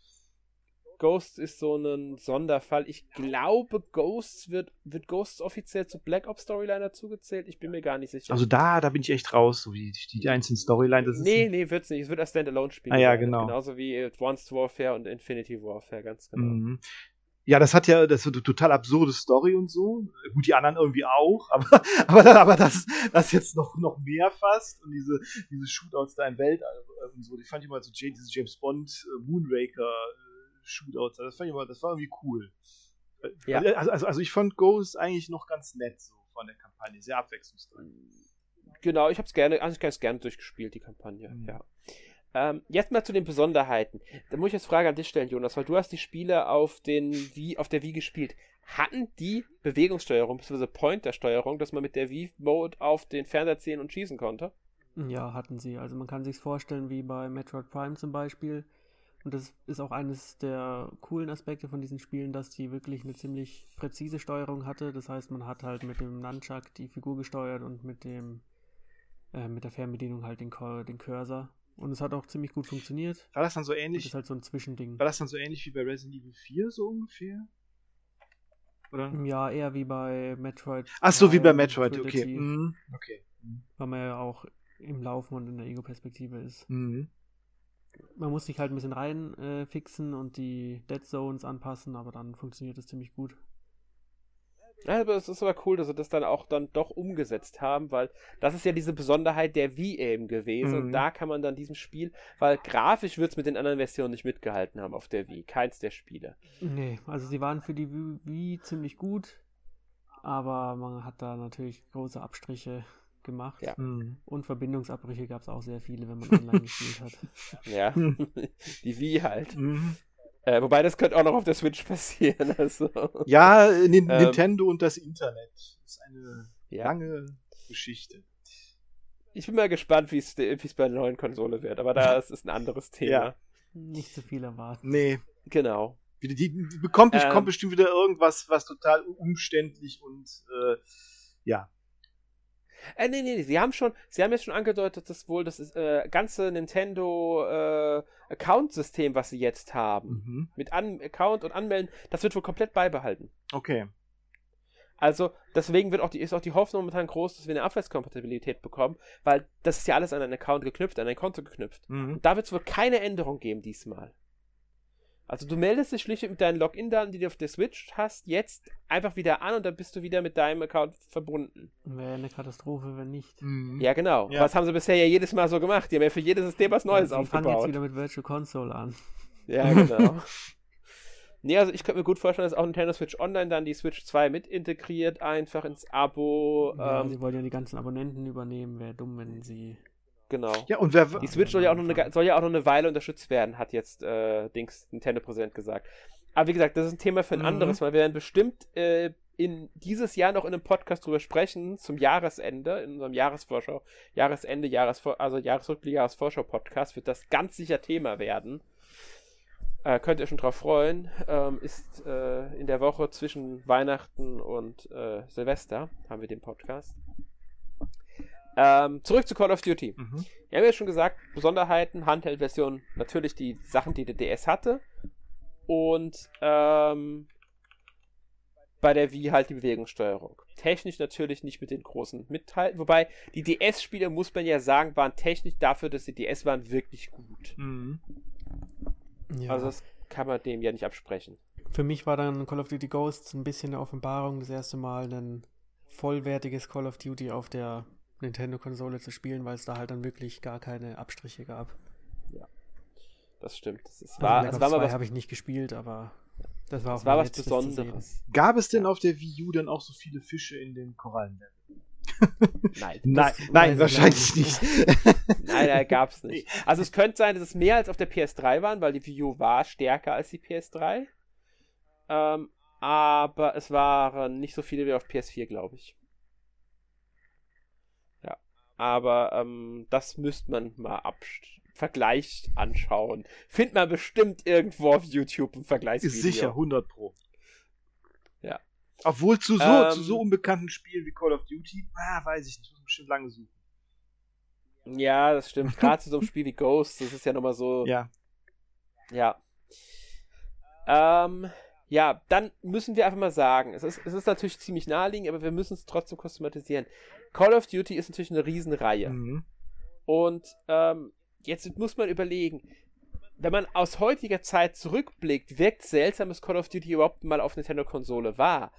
Ghosts ist so ein Sonderfall. Ich glaube, Ghosts wird, wird Ghosts offiziell zu Black Ops Storyline dazugezählt. Ich bin mir gar nicht sicher. Also da, da bin ich echt raus, so wie die, die einzelnen Storyline. Das nee, nee, wird's nicht. Es wird als Standalone-Spiel. Ah ja, genau. Genauso wie Advanced Warfare und Infinity Warfare, ganz genau. Mhm. Ja, das hat ja, das ist eine total absurde Story und so. Gut, die anderen irgendwie auch, aber, aber, aber das, das jetzt noch, noch mehr fast. Und diese, diese Shootouts da im Weltall und so, die fand ich mal so, diese James Bond äh, Moonraker äh, Shootouts, das fand ich mal, das war irgendwie cool. Ja. Also, also, also ich fand Ghost eigentlich noch ganz nett so von der Kampagne, sehr abwechslungsreich. Genau, ich habe es gerne, also ich ganz gerne durchgespielt, die Kampagne, mhm. ja. Ähm, jetzt mal zu den Besonderheiten. Da muss ich jetzt Frage an dich stellen, Jonas, weil du hast die Spiele auf, den Wii, auf der Wii gespielt. Hatten die Bewegungssteuerung bzw. Pointersteuerung, dass man mit der Wii-Mode auf den Fernseher ziehen und schießen konnte? Ja, hatten sie. Also man kann sich vorstellen wie bei Metroid Prime zum Beispiel. Und das ist auch eines der coolen Aspekte von diesen Spielen, dass die wirklich eine ziemlich präzise Steuerung hatte. Das heißt, man hat halt mit dem Nunchuck die Figur gesteuert und mit dem äh, mit der Fernbedienung halt den, den Cursor. Und es hat auch ziemlich gut funktioniert. War das dann so ähnlich? Das ist halt so ein Zwischending. War das dann so ähnlich wie bei Resident Evil 4 so ungefähr? Oder? Ja, eher wie bei Metroid. Ach so, wie bei Metroid, okay. Trilogy, Mhm. Okay. Mhm. Weil man ja auch im Laufen und in der Ego-Perspektive ist. Mhm. Man muss sich halt ein bisschen rein äh, fixen und die Dead Zones anpassen, aber dann funktioniert das ziemlich gut. Ja, aber es ist aber cool, dass sie das dann auch dann doch umgesetzt haben, weil das ist ja diese Besonderheit der Wii eben gewesen. Mhm. Und da kann man dann diesem Spiel, weil grafisch wird es mit den anderen Versionen nicht mitgehalten haben auf der Wii. Keins der Spiele. Nee, also sie waren für die Wii, ziemlich gut, aber man hat da natürlich große Abstriche gemacht. Ja. Mhm. Und Verbindungsabbrüche gab es auch sehr viele, wenn man online gespielt hat. Ja, die Wii halt. Mhm. Äh, wobei das könnte auch noch auf der Switch passieren. Also, Ja, Nin Ähm. Nintendo und das Internet. Das ist eine ja. lange Geschichte. Ich bin mal gespannt, wie es bei der neuen Konsole wird, aber das ist ein anderes Thema. Ja. Nicht zu viel erwarten. Nee. Genau. Die, die, die bekommt, Ähm. kommt bestimmt wieder irgendwas, was total umständlich und äh, ja. Äh, nee, nee, nee, sie haben schon, sie haben jetzt schon angedeutet, dass wohl das ist, äh, ganze Nintendo äh, Account-System, was sie jetzt haben, Mhm. mit An Account und Anmelden, das wird wohl komplett beibehalten. Okay. Also deswegen wird auch die, ist auch die Hoffnung momentan groß, dass wir eine Abwärtskompatibilität bekommen, weil das ist ja alles an einen Account geknüpft, an ein Konto geknüpft. Mhm. Und da wird es wohl keine Änderung geben diesmal. Also du meldest dich schlicht mit deinen Login-Daten, die du auf der Switch hast, jetzt einfach wieder an und dann bist du wieder mit deinem Account verbunden. Wäre eine Katastrophe, wenn nicht. Mhm. Ja, genau. Ja. Was haben sie bisher ja jedes Mal so gemacht? Die haben ja für jedes System was Neues Sie fangen jetzt aufgebaut. wieder mit Virtual Console an. Ja, genau. nee, also ich könnte mir gut vorstellen, dass auch Nintendo Switch Online dann die Switch 2 mit integriert, einfach ins Abo. Ja, ähm, sie wollen ja die ganzen Abonnenten übernehmen. Wäre dumm, wenn sie. Genau. Ja, und wer. Die Switch soll ja, auch noch eine, soll ja auch noch eine Weile unterstützt werden, hat jetzt äh, Dings Nintendo-Präsident gesagt. Aber wie gesagt, das ist ein Thema für ein Mhm. anderes, weil wir werden bestimmt äh, in dieses Jahr noch in einem Podcast drüber sprechen, zum Jahresende, in unserem Jahresvorschau, Jahresende, Jahresvor also Jahresrückblick, Jahresvorschau-Podcast, wird das ganz sicher Thema werden. Äh, könnt ihr schon drauf freuen. Ähm, ist äh, in der Woche zwischen Weihnachten und äh, Silvester haben wir den Podcast. Ähm, zurück zu Call of Duty. Mhm. Wir haben ja schon gesagt, Besonderheiten, Handheld-Version, natürlich die Sachen, die der DS hatte. Und ähm, bei der Wii halt die Bewegungssteuerung. Technisch natürlich nicht mit den großen mithalten. Wobei die DS-Spiele, muss man ja sagen, waren technisch dafür, dass die DS waren, wirklich gut. Mhm. Ja. Also das kann man dem ja nicht absprechen. Für mich war dann Call of Duty Ghosts ein bisschen eine Offenbarung, das erste Mal ein vollwertiges Call of Duty auf der Nintendo-Konsole zu spielen, weil es da halt dann wirklich gar keine Abstriche gab. Das stimmt. Das ist, Also war, Black Ops war mal 2 was, habe ich nicht gespielt, aber das war auch es war was. Besonderes. Gab es denn auf der Wii U dann auch so viele Fische in den Korallenwellen? Nein. Nein, nein, ich wahrscheinlich leider nicht. Nein, da gab es nicht. Also es könnte sein, dass es mehr als auf der PS3 waren, weil die Wii U war stärker als die PS3. Ähm, aber es waren nicht so viele wie auf PS4, glaube ich. Aber ähm, das müsste man mal ab Vergleich anschauen. Findet man bestimmt irgendwo auf YouTube ein Vergleichsvideo. Ist sicher, 100 Pro. Ja. Obwohl zu so, Ähm, zu so unbekannten Spielen wie Call of Duty, ah, weiß ich nicht, muss man bestimmt lange suchen. Ja, das stimmt. Gerade zu so einem Spiel wie Ghost, das ist ja nochmal so. Ja. Ja. Ähm, ja, dann müssen wir einfach mal sagen, es ist, es ist natürlich ziemlich naheliegend, aber wir müssen es trotzdem kustomatisieren. Call of Duty ist natürlich eine Riesenreihe. Mhm. Und ähm, jetzt muss man überlegen, wenn man aus heutiger Zeit zurückblickt, wirkt seltsam, dass Call of Duty überhaupt mal auf Nintendo-Konsole war.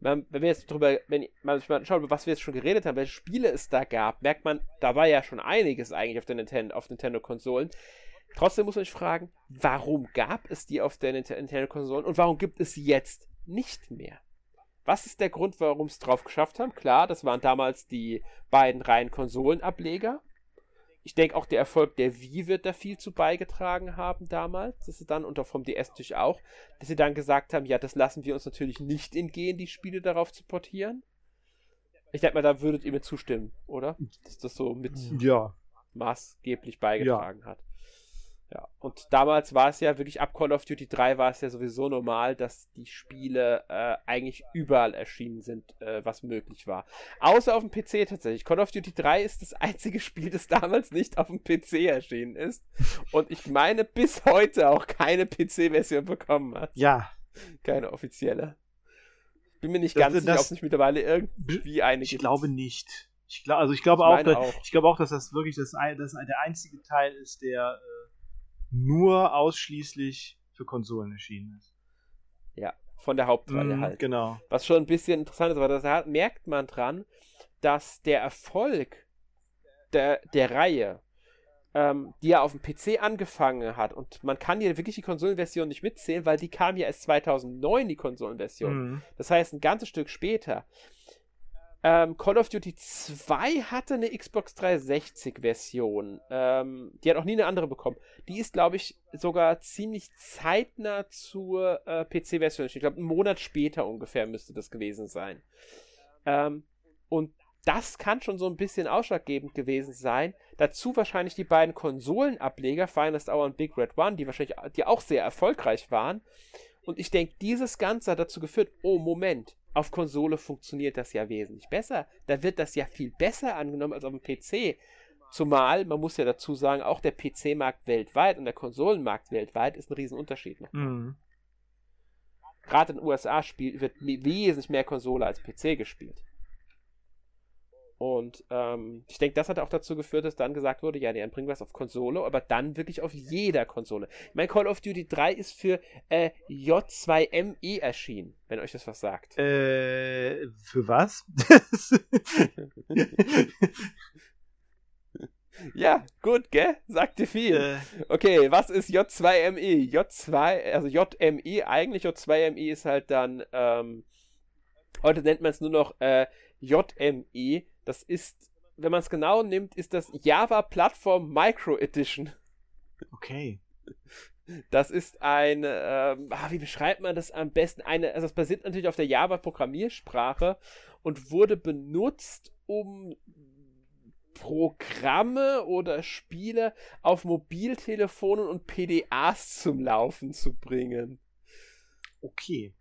Man, wenn wir jetzt drüber, wenn man sich mal schaut, über was wir jetzt schon geredet haben, welche Spiele es da gab, merkt man, da war ja schon einiges eigentlich auf, der Nintendo, auf Nintendo-Konsolen. Trotzdem muss man sich fragen, warum gab es die auf der Nint- Nintendo-Konsolen und warum gibt es sie jetzt nicht mehr? Was ist der Grund, warum es drauf geschafft haben? Klar, das waren damals die beiden reinen Konsolenableger. Ich denke auch der Erfolg der Wii wird da viel zu beigetragen haben damals. Das ist dann und auch vom DS natürlich auch, dass sie dann gesagt haben, ja, das lassen wir uns natürlich nicht entgehen, die Spiele darauf zu portieren. Ich denke mal, da würdet ihr mir zustimmen, oder? Dass das so mit Ja. maßgeblich beigetragen hat. Ja, und damals war es ja wirklich ab Call of Duty 3 war es ja sowieso normal, dass die Spiele äh, eigentlich überall erschienen sind, äh, was möglich war. Außer auf dem PC tatsächlich. Call of Duty 3 ist das einzige Spiel, das damals nicht auf dem PC erschienen ist. Und ich meine, bis heute auch keine PC-Version bekommen hat. Ja. Keine offizielle. bin mir nicht Das- ganz sicher, ob es nicht mittlerweile irgendwie eine Ich gibt. glaube nicht. Ich glaub, also ich glaube Ich auch, auch. ich glaube auch, dass das wirklich das, das der einzige Teil ist, der äh, nur ausschließlich für Konsolen erschienen ist. Ja, von der Hauptreihe Mhm, halt. Genau. Was schon ein bisschen interessant ist, aber da merkt man dran, dass der Erfolg der, der Reihe, ähm, die ja auf dem PC angefangen hat, und man kann hier wirklich die Konsolenversion nicht mitzählen, weil die kam ja erst 2009, die Konsolenversion. Mhm. Das heißt, ein ganzes Stück später. Ähm, Call of Duty 2 hatte eine Xbox 360-Version. Ähm, die hat auch nie eine andere bekommen. Die ist, glaube ich, sogar ziemlich zeitnah zur äh, PC-Version. Ich glaube, einen Monat später ungefähr müsste das gewesen sein. Ähm, und das kann schon so ein bisschen ausschlaggebend gewesen sein. Dazu wahrscheinlich die beiden Konsolenableger, Finest Hour und Big Red One, die wahrscheinlich die auch sehr erfolgreich waren. Und ich denke, dieses Ganze hat dazu geführt, oh Moment, auf Konsole funktioniert das ja wesentlich besser. Da wird das ja viel besser angenommen als auf dem PC. Zumal, man muss ja dazu sagen, auch der PC-Markt weltweit und der Konsolenmarkt weltweit ist ein Riesenunterschied. noch. Mhm. Gerade in den USA spiel, wird wesentlich mehr Konsole als PC gespielt. Und ähm, ich denke, das hat auch dazu geführt, dass dann gesagt wurde, ja, nee, dann bringen wir es auf Konsole, aber dann wirklich auf jeder Konsole. Ich meine, Call of Duty 3 ist für äh, J2ME erschienen, wenn euch das was sagt. Äh, für was? Ja, gut, gell? Sagte viel. äh, Okay, was ist J2ME? J2, also JME, eigentlich J2ME ist halt dann, ähm, heute nennt man es nur noch äh, JME. Das ist, wenn man es genau nimmt, ist das Java Platform Micro Edition. okay. Das ist ein, ähm, ah, wie beschreibt man das am besten? Eine, also es basiert natürlich auf der Java-Programmiersprache und wurde benutzt, um Programme oder Spiele auf Mobiltelefonen und PDAs zum Laufen zu bringen. Okay.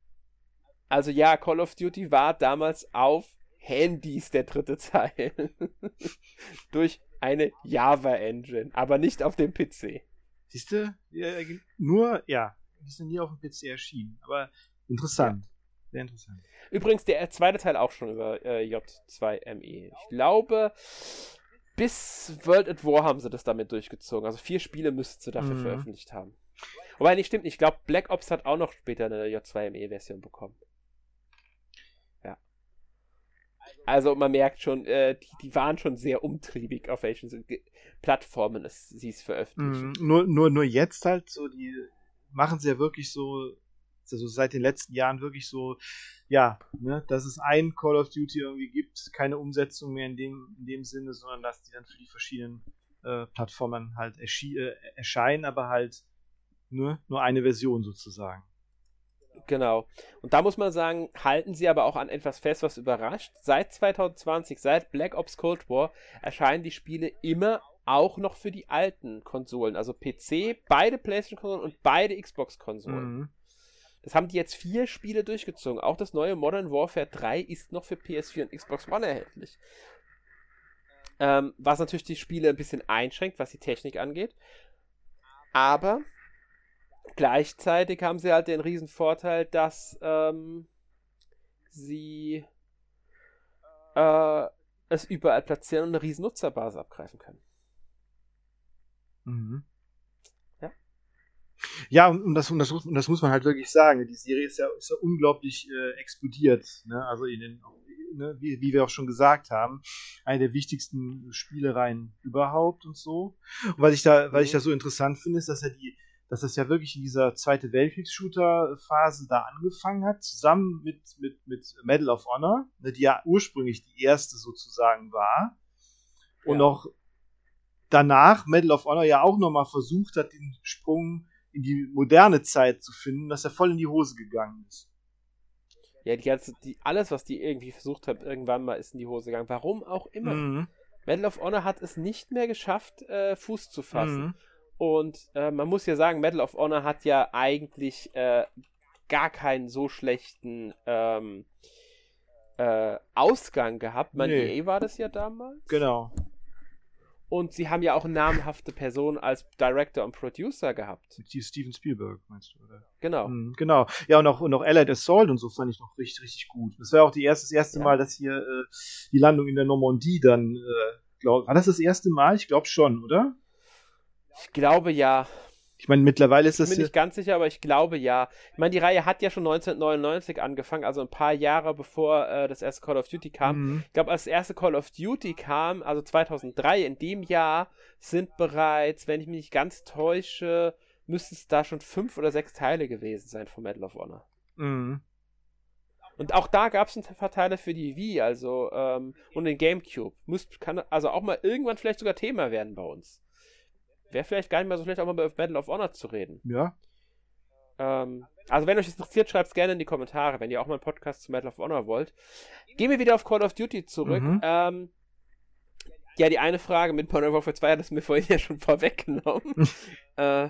Also ja, Call of Duty war damals auf Handys der dritte Teil. Durch eine Java-Engine, aber nicht auf dem PC. Siehst du? Ja, nur, ja, die ist nie auf dem PC erschienen. Aber interessant. Sehr interessant. Übrigens, der zweite Teil auch schon über äh, J2ME. Ich glaube, bis World at War haben sie das damit durchgezogen. Also vier Spiele müssten sie dafür Mhm. veröffentlicht haben. Wobei, nicht stimmt nicht. Ich glaube, Black Ops hat auch noch später eine J2ME-Version bekommen. Ja. Also man merkt schon, äh, die, die waren schon sehr umtriebig, auf welchen Plattformen es, sie es veröffentlichen. Mhm. Nur, nur, nur jetzt halt so, die machen sie ja wirklich so, also seit den letzten Jahren wirklich so, ja, ne, dass es ein Call of Duty irgendwie gibt, keine Umsetzung mehr in dem, in dem Sinne, sondern dass die dann für die verschiedenen äh, Plattformen halt äh, erscheinen, aber halt nur, nur eine Version sozusagen. Genau. Und da muss man sagen, halten sie aber auch an etwas fest, was überrascht. Seit 2020, seit Black Ops Cold War, erscheinen die Spiele immer auch noch für die alten Konsolen. Also PC, beide PlayStation-Konsolen und beide Xbox-Konsolen. Mhm. Das haben die jetzt vier Spiele durchgezogen. Auch das neue Modern Warfare 3 ist noch für PS4 und Xbox One erhältlich. Ähm, was natürlich die Spiele ein bisschen einschränkt, was die Technik angeht. Aber gleichzeitig haben sie halt den riesen Vorteil, dass ähm, sie äh, es überall platzieren und eine riesen Nutzerbasis abgreifen können. Mhm. Ja. Ja, und, und, das, und, das, und das muss man halt wirklich sagen. Die Serie ist ja, ist ja unglaublich äh, explodiert. Ne? Also in den, ne, wie, wie wir auch schon gesagt haben, eine der wichtigsten Spielereien überhaupt und so. Und was ich da, was ich Mhm. da so interessant finde, ist, dass er die, dass das ja wirklich in dieser Zweite Weltkriegs-Shooter-Phase da angefangen hat, zusammen mit, mit, mit Medal of Honor, ne, die ja ursprünglich die erste sozusagen war. Und Ja. auch danach Medal of Honor ja auch nochmal versucht hat, den Sprung in die moderne Zeit zu finden, dass er voll in die Hose gegangen ist. Ja, die ganze, die, alles, was die irgendwie versucht haben, irgendwann mal ist in die Hose gegangen. Warum auch immer. Mhm. Medal of Honor hat es nicht mehr geschafft, äh, Fuß zu fassen. Mhm. Und äh, man muss ja sagen, Medal of Honor hat ja eigentlich äh, gar keinen so schlechten ähm, äh, Ausgang gehabt. Man Nee. EA war das ja damals. Genau. Und sie haben ja auch eine namhafte Person als Director und Producer gehabt. Mit Steven Spielberg, meinst du, oder? Genau. Mhm, genau. Ja, und auch, und auch Allied Assault und so fand ich noch richtig, richtig gut. Das war auch die erste, das erste Ja. Mal, dass hier äh, die Landung in der Normandie dann, äh, glaub, war das das erste Mal? Ich glaube schon, oder? Ich glaube ja. Ich meine, mittlerweile ist Ich das bin ja, nicht ganz sicher, aber ich glaube ja. Ich meine, die Reihe hat ja schon 1999 angefangen, also ein paar Jahre bevor äh, das erste Call of Duty kam. Mhm. Ich glaube, als das erste Call of Duty kam, also 2003, in dem Jahr sind bereits, wenn ich mich nicht ganz täusche, müssten es da schon fünf oder sechs Teile gewesen sein von Medal of Honor. Mhm. Und auch da gab es ein paar Teile für die Wii, also ähm, und den GameCube. Müsst, kann also auch mal irgendwann vielleicht sogar Thema werden bei uns. Wäre vielleicht gar nicht mal so schlecht, auch mal über Medal of Honor zu reden. Ja. Ähm, also wenn euch das interessiert, schreibt es gerne in die Kommentare, wenn ihr auch mal einen Podcast zu Medal of Honor wollt. Gehen wir wieder auf Call of Duty zurück. Mhm. Ähm, ja, die eine Frage mit Modern Warfare 2 hat es mir vorhin ja schon vorweggenommen. äh,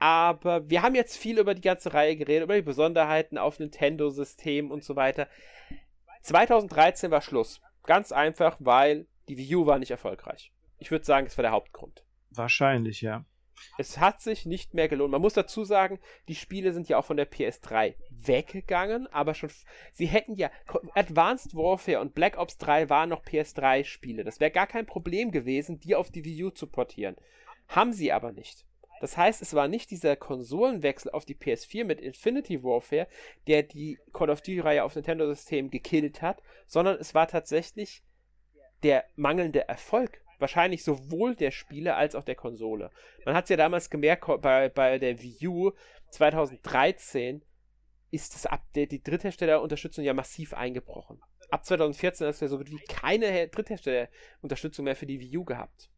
aber wir haben jetzt viel über die ganze Reihe geredet, über die Besonderheiten auf Nintendo-Systemen und so weiter. 2013 war Schluss. Ganz einfach, weil die Wii U war nicht erfolgreich. Ich würde sagen, das war der Hauptgrund. Wahrscheinlich, ja. Es hat sich nicht mehr gelohnt. Man muss dazu sagen, die Spiele sind ja auch von der PS3 weggegangen, aber schon. Sie hätten ja. Advanced Warfare und Black Ops 3 waren noch PS3-Spiele. Das wäre gar kein Problem gewesen, die auf die Wii U zu portieren. Haben sie aber nicht. Das heißt, es war nicht dieser Konsolenwechsel auf die PS4 mit Infinity Warfare, der die Call of Duty-Reihe auf Nintendo-System gekillt hat, sondern es war tatsächlich der mangelnde Erfolg. Wahrscheinlich sowohl der Spiele als auch der Konsole. Man hat es ja damals gemerkt, bei, bei der Wii U 2013 ist das Update, die Drittherstellerunterstützung ja massiv eingebrochen. Ab 2014 hast du ja so gut wie keine Her- Drittherstellerunterstützung mehr für die Wii U gehabt.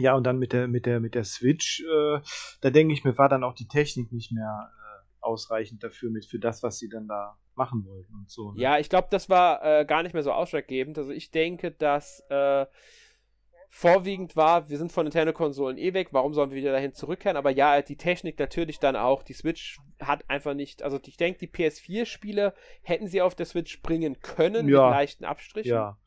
Ja, und dann mit der, mit der, mit der Switch, äh, da denke ich mir, war dann auch die Technik nicht mehr ausreichend dafür, mit für das, was sie dann da machen wollten und so. ne? Ja, ich glaube, das war äh, gar nicht mehr so ausschlaggebend. Also ich denke, dass äh, vorwiegend war, wir sind von Nintendo-Konsolen eh weg, warum sollen wir wieder dahin zurückkehren? Aber ja, die Technik natürlich dann auch. Die Switch hat einfach nicht, also ich denke, die PS4-Spiele hätten sie auf der Switch bringen können Ja. mit leichten Abstrichen. Ja.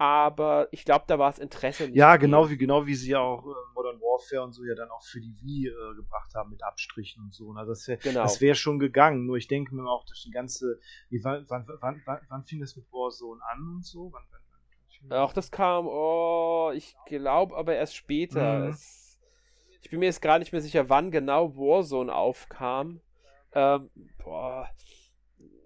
Aber ich glaube, da war das Interesse nicht. Ja, genau wie, genau wie sie ja auch äh, Modern Warfare und so ja dann auch für die Wii äh, gebracht haben mit Abstrichen und so. Also das wäre Genau. das wär schon gegangen. Nur ich denke mir auch durch die ganze. Wie, wann, wann, wann, wann, wann fing das mit Warzone an und so? Wann, wann, wann, Auch das kam, oh, ich glaube aber erst später. Mhm. Es, ich bin mir jetzt gar nicht mehr sicher, wann genau Warzone aufkam. Ähm, boah,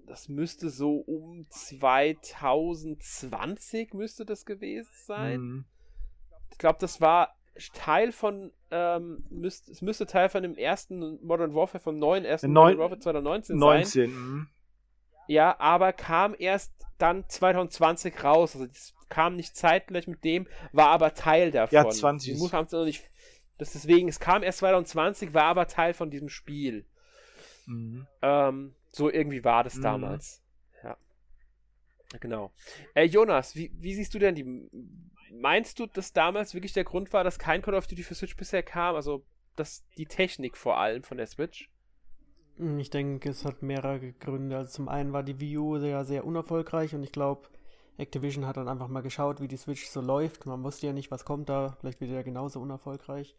das müsste so um 2020 müsste das gewesen sein. Mhm. Ich glaube, das war Teil von, ähm, müsst, es müsste Teil von dem ersten Modern Warfare, vom neuen ersten Neun- Modern Warfare 2019 sein. 19. mhm. Ja, aber kam erst dann 2020 raus. Also das kam nicht zeitgleich mit dem, war aber Teil davon. Ja, 20 Ich ist- muss haben noch nicht. Das deswegen, es kam erst 2020, war aber Teil von diesem Spiel. Mhm. Ähm, so irgendwie war das Mhm. damals. Ja. Genau. Äh, Jonas, wie, wie siehst du denn die. Meinst du, dass damals wirklich der Grund war, dass kein Call of Duty für Switch bisher kam? Also, dass die Technik vor allem von der Switch? Hm, Ich denke, es hat mehrere Gründe. Also zum einen war die Wii U ja sehr unerfolgreich und ich glaube, Activision hat dann einfach mal geschaut, wie die Switch so läuft. Man wusste ja nicht, was kommt da. Vielleicht wird ja genauso unerfolgreich.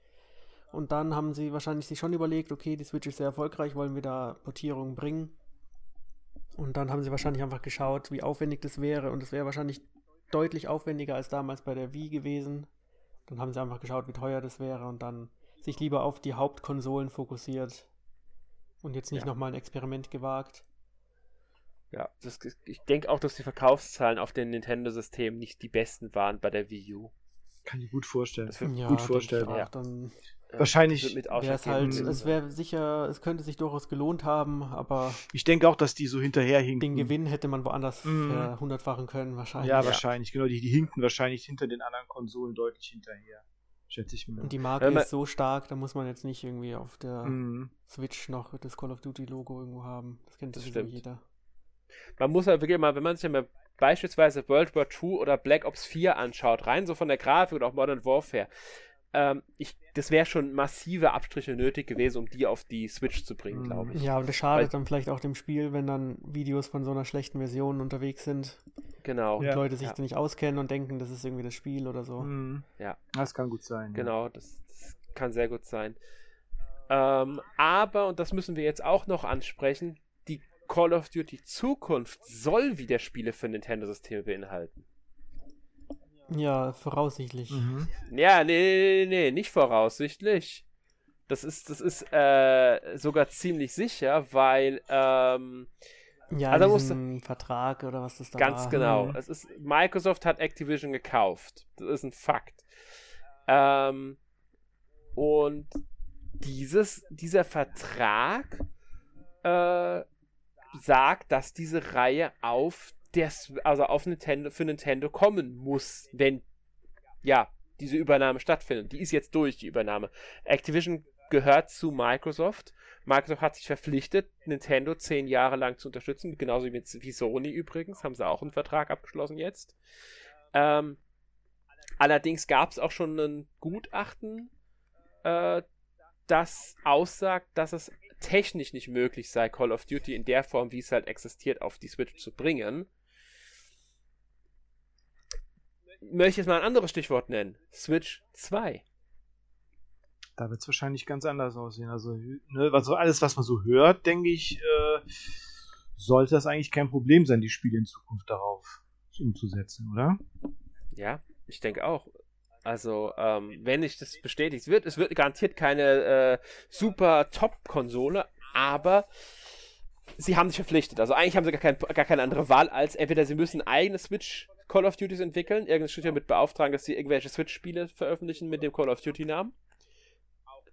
Und dann haben sie wahrscheinlich sich schon überlegt, okay, die Switch ist sehr erfolgreich, wollen wir da Portierungen bringen. Und dann haben sie wahrscheinlich einfach geschaut, wie aufwendig das wäre. Und es wäre wahrscheinlich deutlich aufwendiger als damals bei der Wii gewesen. Dann haben sie einfach geschaut, wie teuer das wäre und dann sich lieber auf die Hauptkonsolen fokussiert und jetzt nicht Ja. nochmal ein Experiment gewagt. Ja, das, ich denke auch, dass die Verkaufszahlen auf den Nintendo-Systemen nicht die besten waren bei der Wii U. Kann ich gut vorstellen. Das Ja, gut vorstellen. auch. Ja. Dann Wahrscheinlich wäre es halt, es wäre sicher, es könnte sich durchaus gelohnt haben, aber Ich denke auch, dass die so hinterherhinken. den Gewinn hätte man woanders Mhm. verhundertfachen können, wahrscheinlich. Ja, Ja. wahrscheinlich. Genau, die, die hinken wahrscheinlich hinter den anderen Konsolen deutlich hinterher. Schätze ich mir. Und die Marke ist so stark, da muss man jetzt nicht irgendwie auf der Mhm. Switch noch das Call of Duty Logo irgendwo haben. Das kennt Das sowieso jeder. man muss halt wirklich mal, wenn man sich mal beispielsweise World War II oder Black Ops 4 anschaut, rein so von der Grafik oder auch Modern Warfare, ähm, ich, das wäre schon massive Abstriche nötig gewesen, um die auf die Switch zu bringen, Mhm. glaube ich. Ja, und das schadet Weil- dann vielleicht auch dem Spiel, wenn dann Videos von so einer schlechten Version unterwegs sind. Genau. Und Ja. Leute sich Ja. da nicht auskennen und denken, das ist irgendwie das Spiel oder so. Mhm. Ja. Das kann gut sein. ja. Genau, das, das kann sehr gut sein. Ähm, aber, und das müssen wir jetzt auch noch ansprechen, die Call of Duty Zukunft soll wieder Spiele für Nintendo-Systeme beinhalten. Ja, voraussichtlich. Mhm. Ja, nee, nee, nee, nicht voraussichtlich. Das ist, das ist äh, sogar ziemlich sicher, weil ähm, Ja, Also in musst diesem Vertrag oder was das da Ganz war. genau. Mhm. Es ist, Microsoft hat Activision gekauft. Das ist ein Fakt. Ähm, und dieses, dieser Vertrag äh, sagt, dass diese Reihe auf der, also auf Nintendo, für Nintendo kommen muss, wenn ja diese Übernahme stattfindet. Die ist jetzt durch, die Übernahme. Activision gehört zu Microsoft. Microsoft hat sich verpflichtet, Nintendo zehn Jahre lang zu unterstützen, genauso wie Sony übrigens, haben sie auch einen Vertrag abgeschlossen jetzt. Ähm, allerdings gab es auch schon ein Gutachten, äh, das aussagt, dass es technisch nicht möglich sei, Call of Duty in der Form, wie es halt existiert, auf die Switch zu bringen. Möchte ich jetzt mal ein anderes Stichwort nennen. Switch 2. Da wird es wahrscheinlich ganz anders aussehen. Also, ne, also alles, was man so hört, denke ich, äh, sollte das eigentlich kein Problem sein, die Spiele in Zukunft darauf umzusetzen, oder? Ja, ich denke auch. Also, ähm, wenn ich das bestätigt, es wird, es wird garantiert keine äh, super Top-Konsole, aber sie haben sich verpflichtet. Also eigentlich haben sie gar, kein, gar keine andere Wahl, als entweder sie müssen eigene Switch Call of Duties entwickeln, irgendein Studio mit beauftragen, dass sie irgendwelche Switch-Spiele veröffentlichen mit dem Call of Duty-Namen.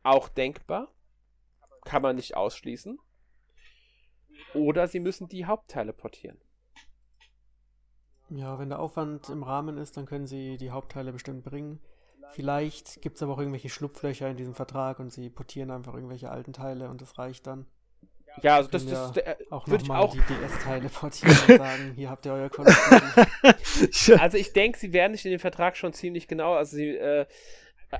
Auch denkbar. Kann man nicht ausschließen. Oder sie müssen die Hauptteile portieren. Ja, wenn der Aufwand im Rahmen ist, dann können sie die Hauptteile bestimmt bringen. Vielleicht gibt es aber auch irgendwelche Schlupflöcher in diesem Vertrag und sie portieren einfach irgendwelche alten Teile und das reicht dann. Ja, also das, das, ja äh, Auch würde ich auch die DS-Teile portieren und sagen, hier habt ihr euer Call. Also ich denke, sie werden nicht in den Vertrag schon ziemlich genau, also sie äh,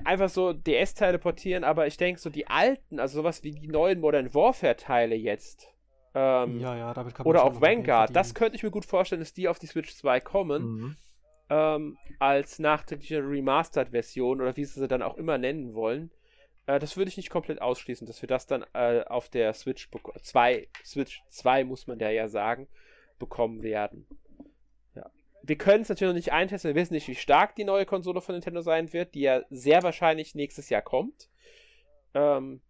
einfach so DS-Teile portieren, aber ich denke so die alten, also sowas wie die neuen Modern Warfare-Teile jetzt. Ähm, Ja, ja, damit kann man oder auch Vanguard, das könnte ich mir gut vorstellen, dass die auf die Switch 2 kommen, Mhm. ähm, als nachträgliche Remastered-Version oder wie sie sie dann auch immer nennen wollen. Äh, das würde ich nicht komplett ausschließen, dass wir das dann äh, auf der Switch 2, Switch 2 muss man da ja sagen, bekommen werden. Ja. Wir können es natürlich noch nicht eintesten, wir wissen nicht, wie stark die neue Konsole von Nintendo sein wird, die ja sehr wahrscheinlich nächstes Jahr kommt. Ähm,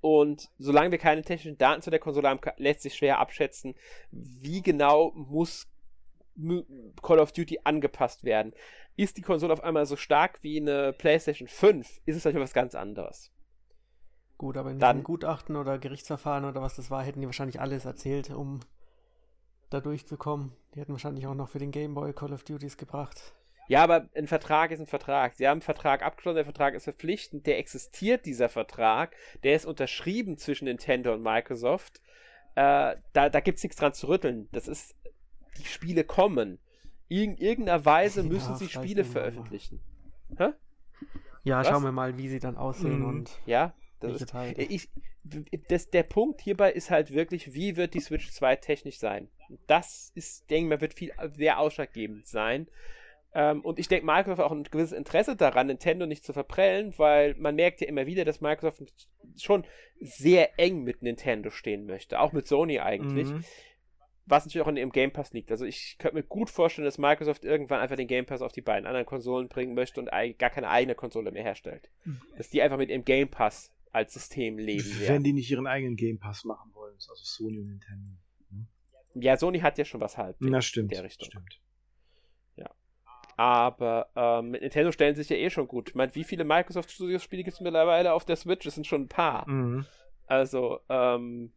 und solange wir keine technischen Daten zu der Konsole haben, lässt sich schwer abschätzen, wie genau muss mu- Call of Duty angepasst werden. Ist die Konsole auf einmal so stark wie eine PlayStation 5, ist es natürlich was ganz anderes. Gut, aber in Dann- diesem Gutachten oder Gerichtsverfahren oder was das war, hätten die wahrscheinlich alles erzählt, um da durchzukommen. Die hätten wahrscheinlich auch noch für den Gameboy Call of Duties gebracht. Ja, aber ein Vertrag ist ein Vertrag. Sie haben einen Vertrag abgeschlossen, der Vertrag ist verpflichtend, der existiert, dieser Vertrag. Der ist unterschrieben zwischen Nintendo und Microsoft. Äh, da da gibt es nichts dran zu rütteln. Das ist, die Spiele kommen. In irgendeiner Weise Ja, müssen sie Spiele veröffentlichen. Hä? Ja, Was? schauen wir mal, wie sie dann aussehen Mhm. und Ja, das welche ist, ich, das, der Punkt hierbei ist halt wirklich, wie wird die Switch 2 technisch sein? Das ist, denke ich mal, wird viel sehr ausschlaggebend sein. Ähm, und ich denke, Microsoft hat auch ein gewisses Interesse daran, Nintendo nicht zu verprellen, weil man merkt ja immer wieder, dass Microsoft schon sehr eng mit Nintendo stehen möchte, auch mit Sony eigentlich, Mhm. Was natürlich auch in ihrem Game Pass liegt. Also ich könnte mir gut vorstellen, dass Microsoft irgendwann einfach den Game Pass auf die beiden anderen Konsolen bringen möchte und gar keine eigene Konsole mehr herstellt. Dass die einfach mit ihrem Game Pass als System leben Wenn werden. die nicht ihren eigenen Game Pass machen wollen, also Sony und Nintendo. Ja, Sony hat ja schon was halb. Na, stimmt. in der Richtung. Stimmt. Aber ähm, mit Nintendo stellen sich ja eh schon gut. Ich meine, wie viele Microsoft Studios Spiele gibt es mittlerweile auf der Switch? Es sind schon ein paar. Mhm. Also, ähm,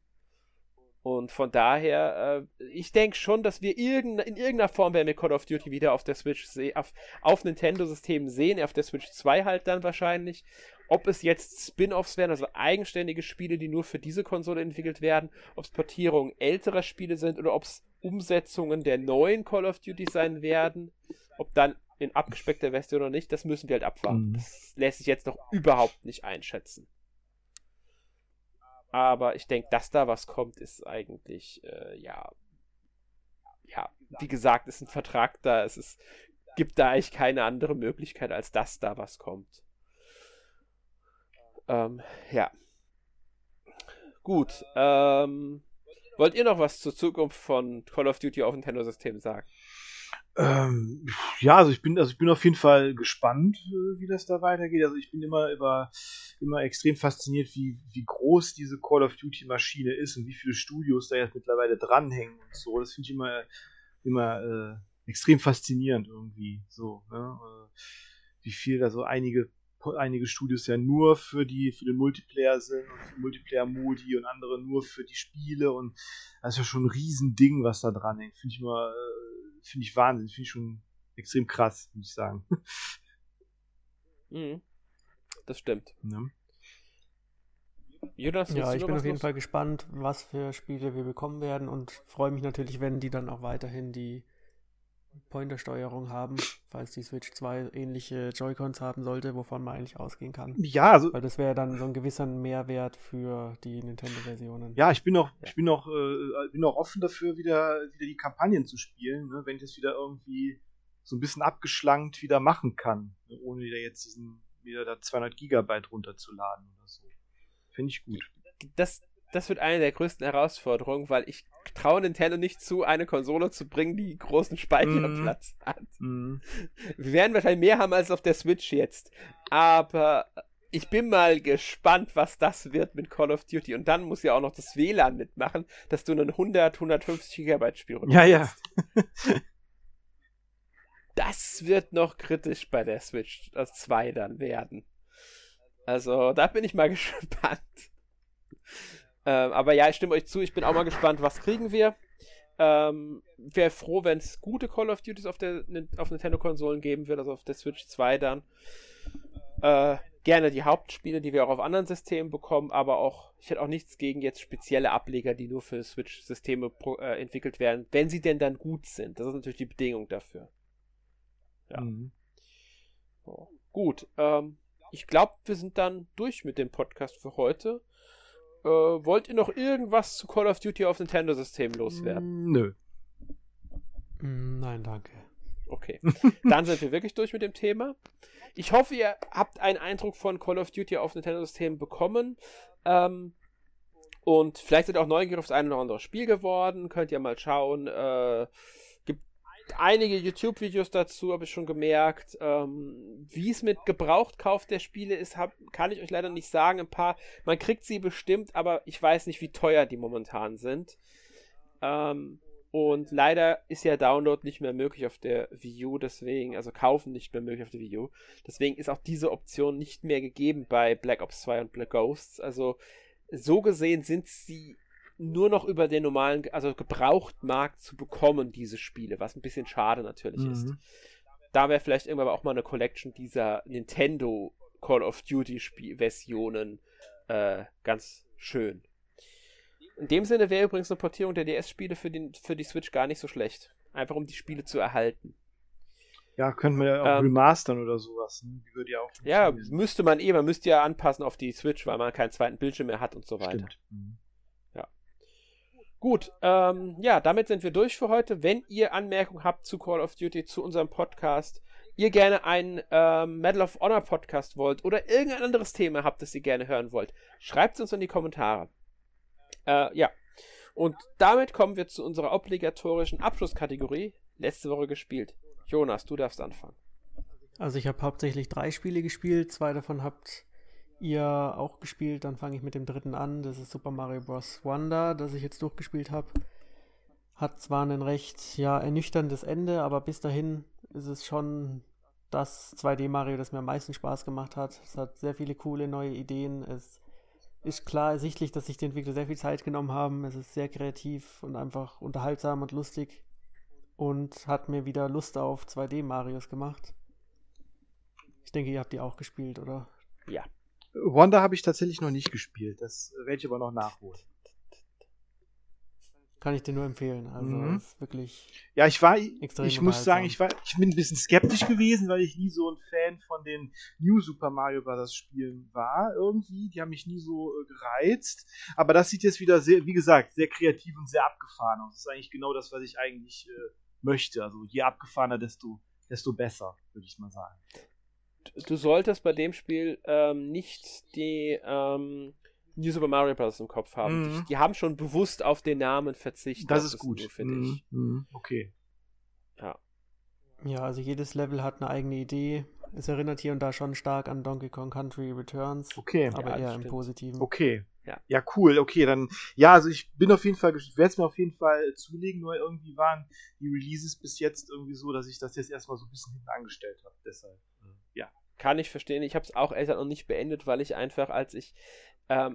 und von daher, äh, ich denke schon, dass wir irgend, in irgendeiner Form werden wir Call of Duty wieder auf der Switch sehen, auf, auf Nintendo-Systemen sehen, auf der Switch 2 halt dann wahrscheinlich. Ob es jetzt Spin-offs werden, also eigenständige Spiele, die nur für diese Konsole entwickelt werden, ob es Portierungen älterer Spiele sind oder ob es Umsetzungen der neuen Call of Duty sein werden, ob dann in abgespeckter Version oder nicht, das müssen wir halt abwarten. Mhm. Das lässt sich jetzt noch überhaupt nicht einschätzen. Aber ich denke, dass da was kommt, ist eigentlich, äh, ja, ja, wie gesagt, ist ein Vertrag da. Es ist, gibt da eigentlich keine andere Möglichkeit, als dass da was kommt. Ähm, ja. Gut. Ähm, wollt ihr noch was zur Zukunft von Call of Duty auf Nintendo-System sagen? Ähm, ja, also ich bin, also ich bin auf jeden Fall gespannt, äh, wie das da weitergeht. Also ich bin immer über, immer extrem fasziniert, wie, wie groß diese Call of Duty Maschine ist und wie viele Studios da jetzt mittlerweile dranhängen und so. Das finde ich immer, immer äh, extrem faszinierend irgendwie. So, ne? Äh, wie viel da so einige, einige Studios ja nur für die, für den Multiplayer sind und für Multiplayer-Modi und andere nur für die Spiele und das ist ja schon ein Riesending, was da dran hängt. Finde ich immer äh, finde ich Wahnsinn, finde ich schon extrem krass, muss ich sagen. Mhm. Das stimmt. Ja. Jonas, ja, ich bin auf jeden los? Fall gespannt, was für Spiele wir bekommen werden und freue mich natürlich, wenn die dann auch weiterhin die Pointer-Steuerung haben, falls die Switch 2 ähnliche Joy-Cons haben sollte, wovon man eigentlich ausgehen kann. Ja, also. Weil das wäre dann so ein gewisser Mehrwert für die Nintendo-Versionen. Ja, ich bin auch, ja. ich bin auch, äh, bin auch offen dafür, wieder, wieder die Kampagnen zu spielen, ne, wenn ich das wieder irgendwie so ein bisschen abgeschlankt wieder machen kann, ne, ohne wieder jetzt diesen, wieder da 200 Gigabyte runterzuladen oder so. Finde ich gut. Das, das wird eine der größten Herausforderungen, weil ich traue Nintendo nicht zu, eine Konsole zu bringen, die großen Speicherplatz mm. hat. Mm. Wir werden wahrscheinlich mehr haben als auf der Switch jetzt. Aber ich bin mal gespannt, was das wird mit Call of Duty. Und dann muss ja auch noch das WLAN mitmachen, dass du ein 100, 150 Gigabyte Spiel Ja, ja. das wird noch kritisch bei der Switch 2 dann werden. Also, da bin ich mal gespannt. Ähm, aber ja, ich stimme euch zu, ich bin auch mal gespannt, was kriegen wir. Ähm, Wäre froh, wenn es gute Call of Duties auf, der, auf Nintendo-Konsolen geben wird, also auf der Switch 2 dann. Äh, gerne die Hauptspiele, die wir auch auf anderen Systemen bekommen, aber auch, ich hätte auch nichts gegen jetzt spezielle Ableger, die nur für Switch-Systeme äh, entwickelt werden, wenn sie denn dann gut sind. Das ist natürlich die Bedingung dafür. Ja. Mhm. So. Gut, ähm, ich glaube, wir sind dann durch mit dem Podcast für heute. Äh, wollt ihr noch irgendwas zu Call of Duty auf Nintendo-System loswerden? Mm, nö. Mm, nein, danke. Okay. Dann sind wir wirklich durch mit dem Thema. Ich hoffe, ihr habt einen Eindruck von Call of Duty auf Nintendo-System bekommen. Ähm, und vielleicht seid ihr auch neugierig auf das eine oder andere Spiel geworden. Könnt ihr mal schauen. Äh, einige YouTube-Videos dazu, habe ich schon gemerkt. Ähm, Wie es mit Gebrauchtkauf der Spiele ist, hab, kann ich euch leider nicht sagen. Ein paar, man kriegt sie bestimmt, aber ich weiß nicht, wie teuer die momentan sind. Ähm, und leider ist ja Download nicht mehr möglich auf der Wii U, deswegen, also kaufen nicht mehr möglich auf der Wii U. Deswegen ist auch diese Option nicht mehr gegeben bei Black Ops 2 und Black Ghosts. Also so gesehen sind sie nur noch über den normalen, also Gebrauchtmarkt zu bekommen, diese Spiele, was ein bisschen schade natürlich mhm. ist. Da wäre vielleicht irgendwann auch mal eine Collection dieser Nintendo Call of Duty Versionen äh, ganz schön. In dem Sinne wäre übrigens eine Portierung der DS-Spiele für, für die Switch gar nicht so schlecht. Einfach um die Spiele zu erhalten. Ja, könnte man ja auch ähm, remastern oder sowas. Ne? Die würde ja auch. Ja, müsste man eh. Man müsste ja anpassen auf die Switch, weil man keinen zweiten Bildschirm mehr hat und so weiter. Mhm. Gut, ähm, ja, damit sind wir durch für heute. Wenn ihr Anmerkungen habt zu Call of Duty, zu unserem Podcast, ihr gerne einen ähm, Medal of Honor Podcast wollt oder irgendein anderes Thema habt, das ihr gerne hören wollt, schreibt es uns in die Kommentare. Äh, ja, und damit kommen wir zu unserer obligatorischen Abschlusskategorie. Letzte Woche gespielt. Jonas, du darfst anfangen. Also ich habe hauptsächlich drei Spiele gespielt, zwei davon habt ihr auch gespielt. Dann fange ich mit dem dritten an. Das ist Super Mario Bros. Wonder, das ich jetzt durchgespielt habe. Hat zwar ein recht ja, ernüchterndes Ende, aber bis dahin ist es schon das 2D Mario, das mir am meisten Spaß gemacht hat. Es hat sehr viele coole neue Ideen. Es ist klar ersichtlich, dass sich die Entwickler sehr viel Zeit genommen haben. Es ist sehr kreativ und einfach unterhaltsam und lustig und hat mir wieder Lust auf 2D Marios gemacht. Ich denke, ihr habt die auch gespielt, oder? Ja. Wanda habe ich tatsächlich noch nicht gespielt. Das werde ich aber noch nachholen. Kann ich dir nur empfehlen. Also Mhm. ist wirklich. Ja, ich war, ich muss sagen, ich war, ich bin ein bisschen skeptisch gewesen, weil ich nie so ein Fan von den New Super Mario Bros. Spielen war irgendwie. Die haben mich nie so äh, gereizt. Aber das sieht jetzt wieder sehr, wie gesagt, sehr kreativ und sehr abgefahren aus. Das ist eigentlich genau das, was ich eigentlich äh, möchte. Also je abgefahrener, desto, desto besser, würde ich mal sagen. Du solltest bei dem Spiel ähm, nicht die ähm, New Super Mario Bros. im Kopf haben. Mhm. Die, die haben schon bewusst auf den Namen verzichtet. Das ist gut, finde Mhm, ich. mhm, Okay. Ja, also jedes Level hat eine eigene Idee. Es erinnert hier und da schon stark an Donkey Kong Country Returns, Okay. aber Ja, eher im stimmt. Positiven. Okay. Ja. Ja, cool. Okay, dann, ja, also ich bin auf jeden Fall, ich werde es mir auf jeden Fall zulegen, nur irgendwie waren die Releases bis jetzt irgendwie so, dass ich das jetzt erstmal so ein bisschen hinten angestellt habe. Deshalb, ja. Kann ich verstehen. Ich habe es auch gesagt noch nicht beendet, weil ich einfach, als ich ähm,